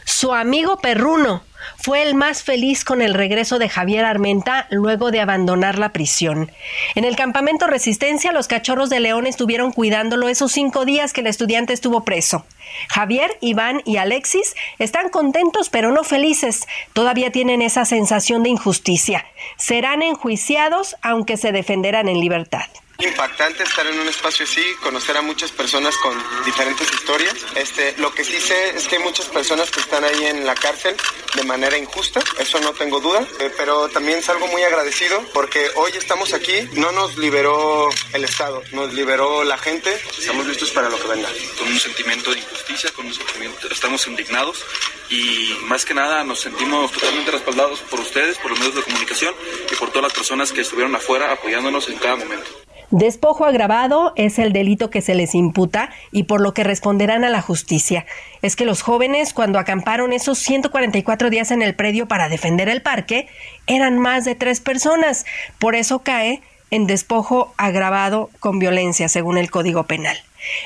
Su amigo perruno fue el más feliz con el regreso de Javier Armenta luego de abandonar la prisión. En el campamento Resistencia, los cachorros de León estuvieron cuidándolo esos cinco días que el estudiante estuvo preso. Javier, Iván y Alexis están contentos pero no felices. Todavía tienen esa sensación de injusticia. Serán enjuiciados aunque se defenderán en libertad impactante estar en un espacio así, conocer a muchas personas con diferentes historias. Este, lo que sí sé es que hay muchas personas que están ahí en la cárcel de manera injusta, eso no tengo duda, eh, pero también salgo muy agradecido porque hoy estamos aquí, no nos liberó el Estado, nos liberó la gente, estamos listos para lo que venga. Con un sentimiento de injusticia, con un sentimiento, estamos indignados y más que nada nos sentimos totalmente respaldados por ustedes, por los medios de comunicación y por todas las personas que estuvieron afuera apoyándonos en cada momento. Despojo agravado es el delito que se les imputa y por lo que responderán a la justicia. Es que los jóvenes, cuando acamparon esos 144 días en el predio para defender el parque, eran más de tres personas. Por eso cae en despojo agravado con violencia, según el Código Penal.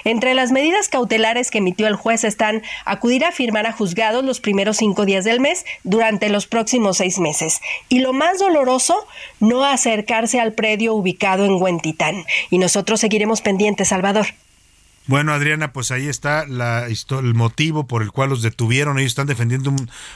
Entre las medidas cautelares que emitió el juez están acudir a firmar a juzgados los primeros cinco días del mes durante los próximos seis meses. Y lo más doloroso, no acercarse al predio ubicado en Huentitán. Y nosotros seguiremos pendientes, Salvador. Bueno, Adriana, pues ahí está la, el motivo por el cual los detuvieron. Ellos están defendiendo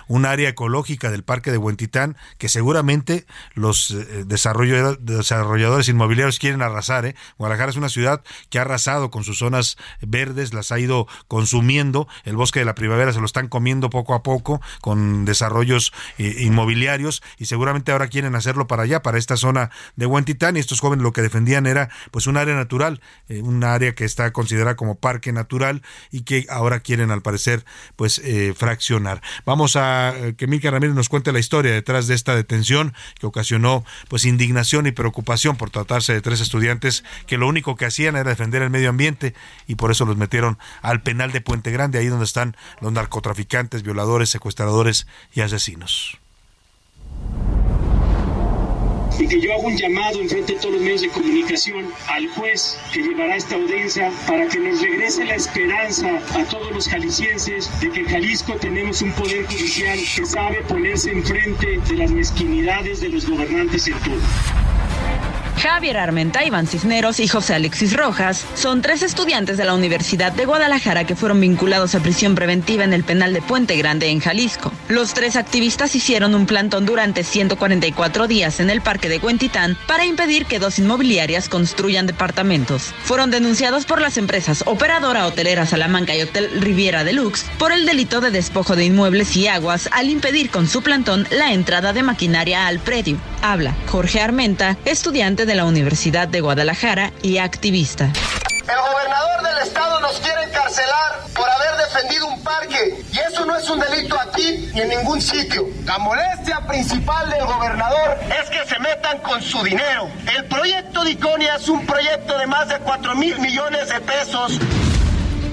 un, área ecológica del Parque de Huentitán que seguramente los eh, desarrolladores inmobiliarios quieren arrasar. ¿eh? Guadalajara es una ciudad que ha arrasado con sus zonas verdes, las ha ido consumiendo. El bosque de la primavera se lo están comiendo poco a poco con desarrollos eh, inmobiliarios y seguramente ahora quieren hacerlo para allá, para esta zona de Huentitán. Y estos jóvenes lo que defendían era pues un área natural, un área que está considerada como parque natural y que ahora quieren al parecer pues eh, fraccionar. Vamos a eh, que Milka Ramírez nos cuente la historia detrás de esta detención que ocasionó pues indignación y preocupación por tratarse de tres estudiantes que lo único que hacían era defender el medio ambiente y por eso los metieron al penal de Puente Grande, ahí donde están los narcotraficantes, violadores, secuestradores y asesinos y que yo hago un llamado en frente de todos los medios de comunicación al juez que llevará esta audiencia para que nos regrese la esperanza a todos los jaliscienses de que en Jalisco tenemos un poder judicial que sabe ponerse enfrente de las mezquinidades de los gobernantes en turno. Javier Armenta, Iván Cisneros y José Alexis Rojas son tres estudiantes de la Universidad de Guadalajara que fueron vinculados a prisión preventiva en el penal de Puente Grande en Jalisco. Los tres activistas hicieron un plantón durante 144 días en el parque de Huentitán para impedir que dos inmobiliarias construyan departamentos. Fueron denunciados por las empresas Operadora Hotelera Salamanca y Hotel Riviera Deluxe por el delito de despojo de inmuebles y aguas al impedir con su plantón la entrada de maquinaria al predio. Habla Jorge Armenta, estudiante de la Universidad de Guadalajara y activista. El gobernador del estado nos quiere encarcelar por haber defendido un parque y eso no es un delito aquí ni en ningún sitio. La molestia principal del gobernador es que se metan con su dinero. El proyecto de Iconia es un proyecto de más de 4 mil millones de pesos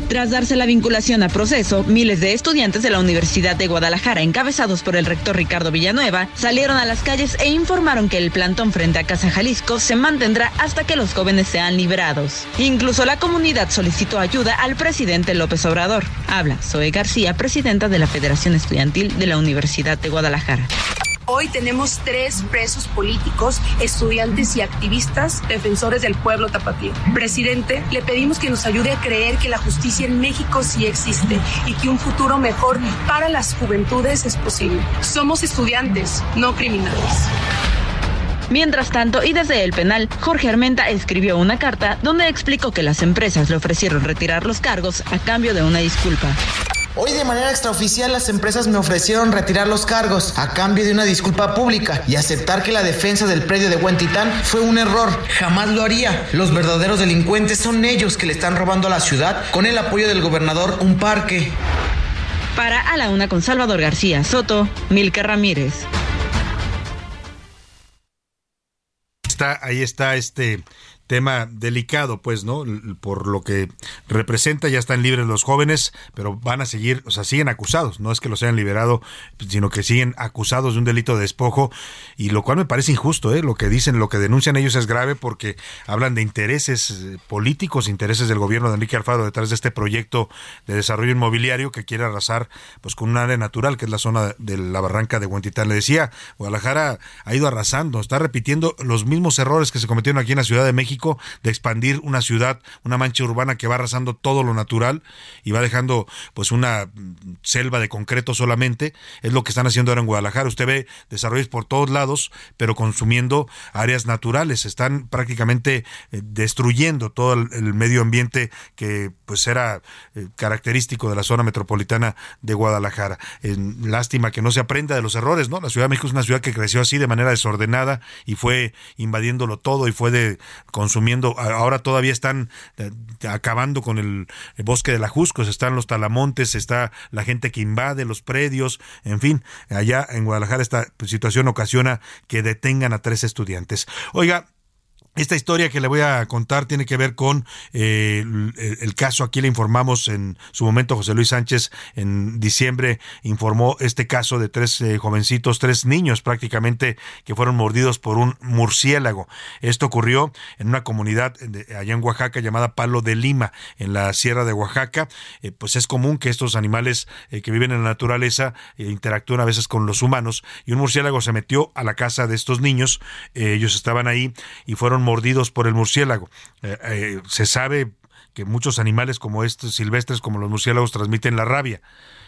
tras darse la vinculación a proceso, miles de estudiantes de la Universidad de Guadalajara, encabezados por el rector Ricardo Villanueva, salieron a las calles e informaron que el plantón frente a Casa Jalisco se mantendrá hasta que los jóvenes sean liberados. Incluso la comunidad solicitó ayuda al presidente López Obrador. Habla Zoe García, presidenta de la Federación Estudiantil de la Universidad de Guadalajara. Hoy tenemos tres presos políticos, estudiantes y activistas defensores del pueblo tapatío. Presidente, le pedimos que nos ayude a creer que la justicia en México sí existe y que un futuro mejor para las juventudes es posible. Somos estudiantes, no criminales. Mientras tanto, y desde el penal, Jorge Armenta escribió una carta donde explicó que las empresas le ofrecieron retirar los cargos a cambio de una disculpa. Hoy de manera extraoficial las empresas me ofrecieron retirar los cargos a cambio de una disculpa pública y aceptar que la defensa del predio de Huentitán fue un error. Jamás lo haría. Los verdaderos delincuentes son ellos que le están robando a la ciudad con el apoyo del gobernador un parque. Para A la Una con Salvador García Soto, Milka Ramírez. Está, ahí está este tema delicado, pues, ¿no? Por lo que representa, ya están libres los jóvenes, pero van a seguir, o sea, siguen acusados, no es que los hayan liberado, sino que siguen acusados de un delito de despojo, y lo cual me parece injusto, ¿eh? Lo que dicen, lo que denuncian ellos es grave porque hablan de intereses eh, políticos, intereses del gobierno de Enrique Alfaro detrás de este proyecto de desarrollo inmobiliario que quiere arrasar, pues, con un área natural, que es la zona de la barranca de Huentitán. Le decía, Guadalajara ha ido arrasando, está repitiendo los mismos errores que se cometieron aquí en la Ciudad de México, de expandir una ciudad, una mancha urbana que va arrasando todo lo natural y va dejando pues una selva de concreto solamente. Es lo que están haciendo ahora en Guadalajara. Usted ve desarrollos por todos lados, pero consumiendo áreas naturales. Están prácticamente eh, destruyendo todo el, medio ambiente que pues era eh, característico de la zona metropolitana de Guadalajara. lástima que no se aprenda de los errores, ¿no? La Ciudad de México es una ciudad que creció así de manera desordenada y fue invadiéndolo todo y fue de consumiendo, ahora todavía están eh, acabando con el, bosque de la Juscos, están los talamontes, está la gente que invade los predios, en fin, allá en Guadalajara esta situación ocasiona que detengan a tres estudiantes. Oiga, esta historia que le voy a contar tiene que ver con eh, el, caso, aquí le informamos en su momento, José Luis Sánchez en diciembre informó este caso de tres eh, jovencitos, tres niños prácticamente que fueron mordidos por un murciélago. Esto ocurrió en una comunidad allá en Oaxaca llamada Palo de Lima, en la sierra de Oaxaca. Eh, pues es común que estos animales que viven en la naturaleza interactúen a veces con los humanos y un murciélago se metió a la casa de estos niños, ellos estaban ahí y fueron mordidos por el murciélago. Eh, eh, se sabe que muchos animales como estos silvestres, como los murciélagos, transmiten la rabia.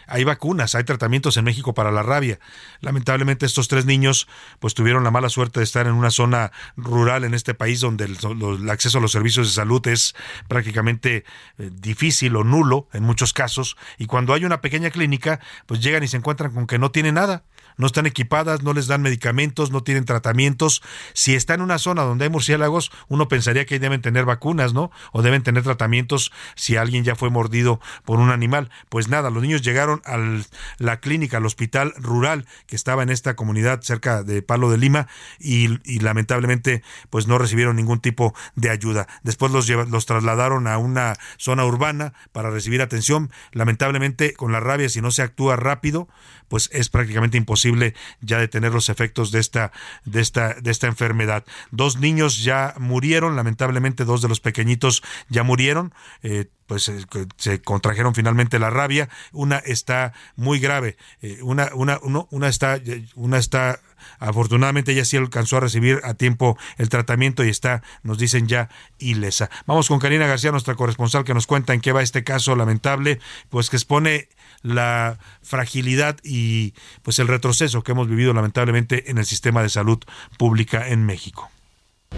Hay vacunas, hay tratamientos en México para la rabia. Lamentablemente estos tres niños pues tuvieron la mala suerte de estar en una zona rural en este país donde el, acceso a los servicios de salud es prácticamente eh, difícil o nulo en muchos casos y cuando hay una pequeña clínica pues llegan y se encuentran con que no tiene nada no están equipadas, no les dan medicamentos, no tienen tratamientos. Si está en una zona donde hay murciélagos, uno pensaría que deben tener vacunas, ¿no? O deben tener tratamientos si alguien ya fue mordido por un animal. Pues nada, los niños llegaron a la clínica, al hospital rural que estaba en esta comunidad cerca de Palo de Lima y, lamentablemente pues no recibieron ningún tipo de ayuda. Después los, los trasladaron a una zona urbana para recibir atención. Lamentablemente con la rabia, si no se actúa rápido, pues es prácticamente imposible ya detener los efectos de esta, de esta, de esta enfermedad. Dos niños ya murieron, lamentablemente dos de los pequeñitos ya murieron. Eh, pues eh, se contrajeron finalmente la rabia. Una está muy grave. Eh, una, una, una está, una está afortunadamente ella sí alcanzó a recibir a tiempo el tratamiento y está, nos dicen ya, ilesa. Vamos con Karina García, nuestra corresponsal, que nos cuenta en qué va este caso lamentable, pues que expone la fragilidad y pues el retroceso que hemos vivido lamentablemente en el sistema de salud pública en México.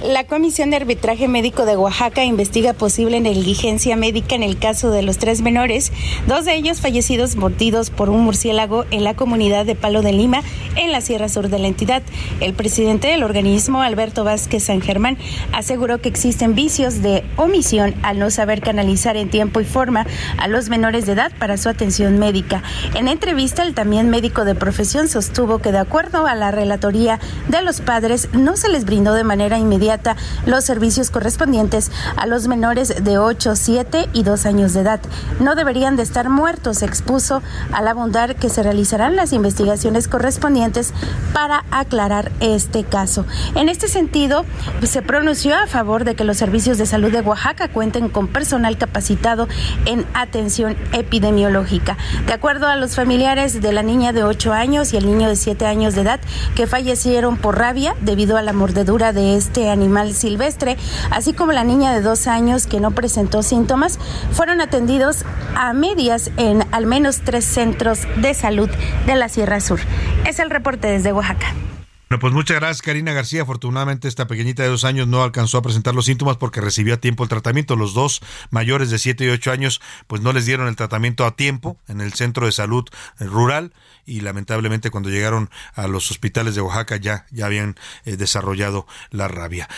La Comisión de Arbitraje Médico de Oaxaca investiga posible negligencia médica en el caso de los tres menores, dos de ellos fallecidos mordidos por un murciélago en la comunidad de Palo de Lima, en la Sierra Sur de la entidad. El presidente del organismo, Alberto Vázquez San Germán, aseguró que existen vicios de omisión al no saber canalizar en tiempo y forma a los menores de edad para su atención médica. En entrevista, el también médico de profesión sostuvo que de acuerdo a la relatoría de los padres no se les brindó de manera inmediata los servicios correspondientes a los menores de 8, 7 y 2 años de edad. No deberían de estar muertos, expuso al abundar que se realizarán las investigaciones correspondientes para aclarar este caso. En este sentido, se pronunció a favor de que los servicios de salud de Oaxaca cuenten con personal capacitado en atención epidemiológica. De acuerdo a los familiares de la niña de 8 años y el niño de 7 años de edad que fallecieron por rabia debido a la mordedura de animal silvestre, así como la niña de dos años que no presentó síntomas, fueron atendidos a medias en al menos tres centros de salud de la Sierra Sur. Es el reporte desde Oaxaca. Bueno, pues muchas gracias Karina García. Afortunadamente esta pequeñita de dos años no alcanzó a presentar los síntomas porque recibió a tiempo el tratamiento. Los dos mayores de siete y ocho años pues no les dieron el tratamiento a tiempo en el centro de salud rural y lamentablemente cuando llegaron a los hospitales de Oaxaca ya, ya habían eh, desarrollado la rabia.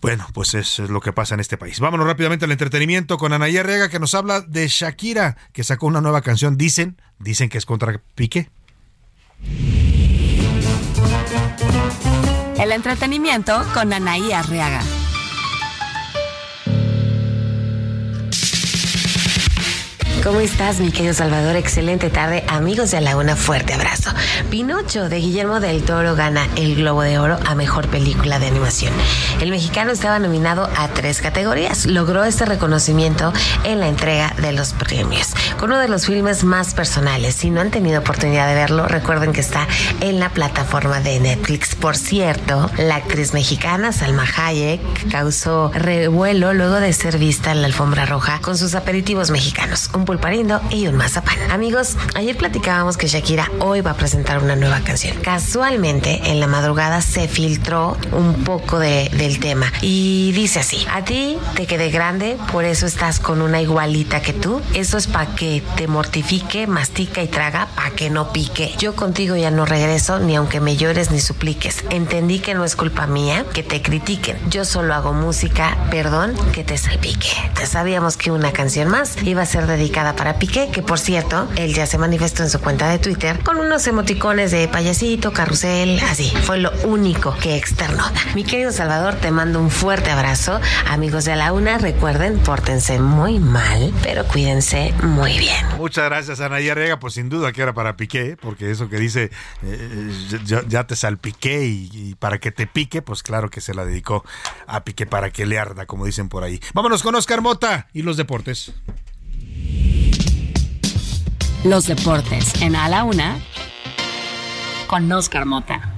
Bueno, pues eso es lo que pasa en este país. Vámonos rápidamente al entretenimiento con Anaí Arriaga que nos habla de Shakira, que sacó una nueva canción. Dicen, dicen que es contra Piqué. El entretenimiento con Anaí Arriaga. ¿Cómo estás, mi querido Salvador? Excelente tarde, amigos de la Una. Fuerte abrazo. Pinocho de Guillermo del Toro gana el Globo de Oro a Mejor Película de Animación. El mexicano estaba nominado a tres categorías. Logró este reconocimiento en la entrega de los premios. Con uno de los filmes más personales. Si no han tenido oportunidad de verlo, recuerden que está en la plataforma de Netflix. Por cierto, la actriz mexicana Salma Hayek causó revuelo luego de ser vista en la alfombra roja con sus aperitivos mexicanos, pulparindo y un mazapán. Amigos, ayer platicábamos que Shakira hoy va a presentar una nueva canción. Casualmente, en la madrugada se filtró un poco de, del tema y dice así, a ti te quedé grande, por eso estás con una igualita que tú. Eso es para que te mortifique, mastica y traga, para que no pique. Yo contigo ya no regreso ni aunque me llores ni supliques. Entendí que no es culpa mía que te critiquen. Yo solo hago música, perdón, que te salpique. Sabíamos que una canción más iba a ser dedicada para Piqué, que por cierto, él ya se manifestó en su cuenta de Twitter con unos emoticones de payasito, carrusel, así. Fue lo único que externó. Mi querido Salvador, te mando un fuerte abrazo. Amigos de la una, recuerden, pórtense muy mal, pero cuídense muy bien. Muchas gracias, Ana Arriaga. Pues sin duda que era para Piqué, porque eso que dice, eh, ya, ya, te salpiqué y, para que te pique, pues claro que se la dedicó a Piqué para que le arda, como dicen por ahí. Vámonos con Oscar Mota y los deportes. Los deportes en A la Una con Oscar Mota.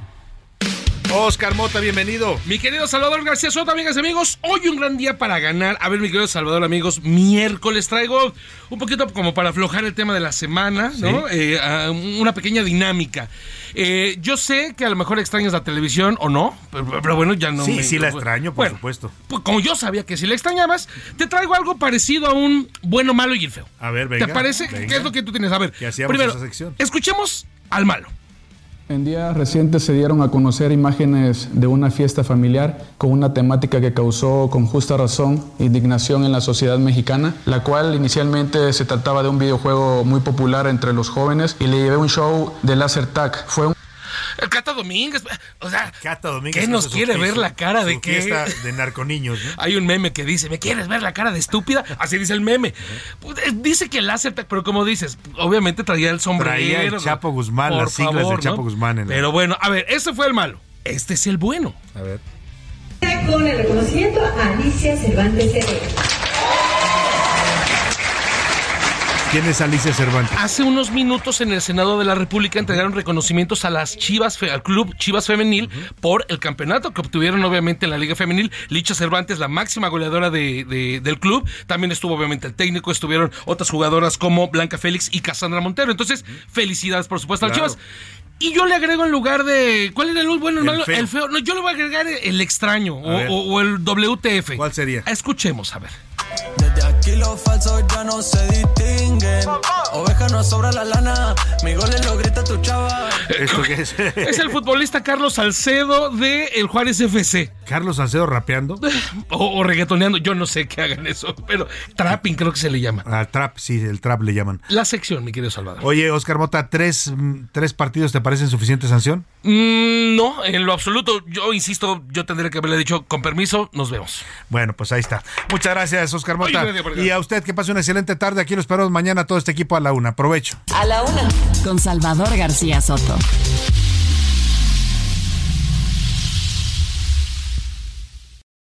Oscar Mota, bienvenido. Mi querido Salvador García Soto, amigas y amigos, hoy un gran día para ganar. A ver, mi querido Salvador, amigos, miércoles traigo un poquito como para aflojar el tema de la semana, ¿no? ¿Sí? Eh, una pequeña dinámica. Eh, yo sé que a lo mejor extrañas la televisión o no, pero, pero bueno, ya no sí, me... Sí, la extraño, por bueno, supuesto. Pues como yo sabía que si la extrañabas, te traigo algo parecido a un bueno, malo y el feo. A ver, venga. ¿Te parece? Venga. ¿Qué es lo que tú tienes? A ver, primero, esa sección? escuchemos al malo. En días recientes se dieron a conocer imágenes de una fiesta familiar con una temática que causó con justa razón indignación en la sociedad mexicana, la cual inicialmente se trataba de un videojuego muy popular entre los jóvenes y le llevé un show de láser tag. Fue un el Cata Domínguez, o sea, Cata Domínguez ¿qué nos quiere ver la cara de qué? Fiesta de narconiños, ¿no? Hay un meme que dice, ¿me quieres ver la cara de estúpida? Así dice el meme. Uh -huh. Dice que el láser, pero como dices, obviamente traía el sombrero. Traía el Chapo Guzmán, las siglas favor, del Chapo ¿no? Guzmán. En la... Pero bueno, a ver, ese fue el malo. Este es el bueno. A ver. Con el reconocimiento a Alicia Cervantes Heredia. ¿Quién es Alicia Cervantes? Hace unos minutos en el Senado de la República entregaron reconocimientos a las Chivas, al club Chivas Femenil uh -huh. por el campeonato que obtuvieron obviamente en la Liga Femenil. Licha Cervantes, la máxima goleadora de, de, del club. También estuvo obviamente el técnico, estuvieron otras jugadoras como Blanca Félix y Cassandra Montero. Entonces, felicidades por supuesto claro. a las Chivas. Y yo le agrego en lugar de. ¿Cuál era el bueno, el, el malo? Feo. El feo. No, yo le voy a agregar el extraño o, o, o, el WTF. ¿Cuál sería? Escuchemos, a ver. Aquí los falsos ya no se distinguen. Oveja no sobra la lana. Mi gol lo grita tu chava. ¿Esto qué es? es el futbolista Carlos Salcedo de el Juárez FC. ¿Carlos Salcedo rapeando? O, o, reggaetoneando. Yo no sé que hagan eso. Pero trapping creo que se le llama. Ah, trap, sí, el trap le llaman. La sección, mi querido Salvador. Oye, Oscar Mota, ¿tres, tres partidos te parecen suficiente sanción? Mm, no, en lo absoluto. Yo insisto, yo tendría que haberle dicho con permiso, nos vemos. Bueno, pues ahí está. Muchas gracias, Oscar Mota. Oye, y a usted que pase una excelente tarde. Aquí lo esperamos mañana todo este equipo a la una. Aprovecho. A la una. Con Salvador García Soto.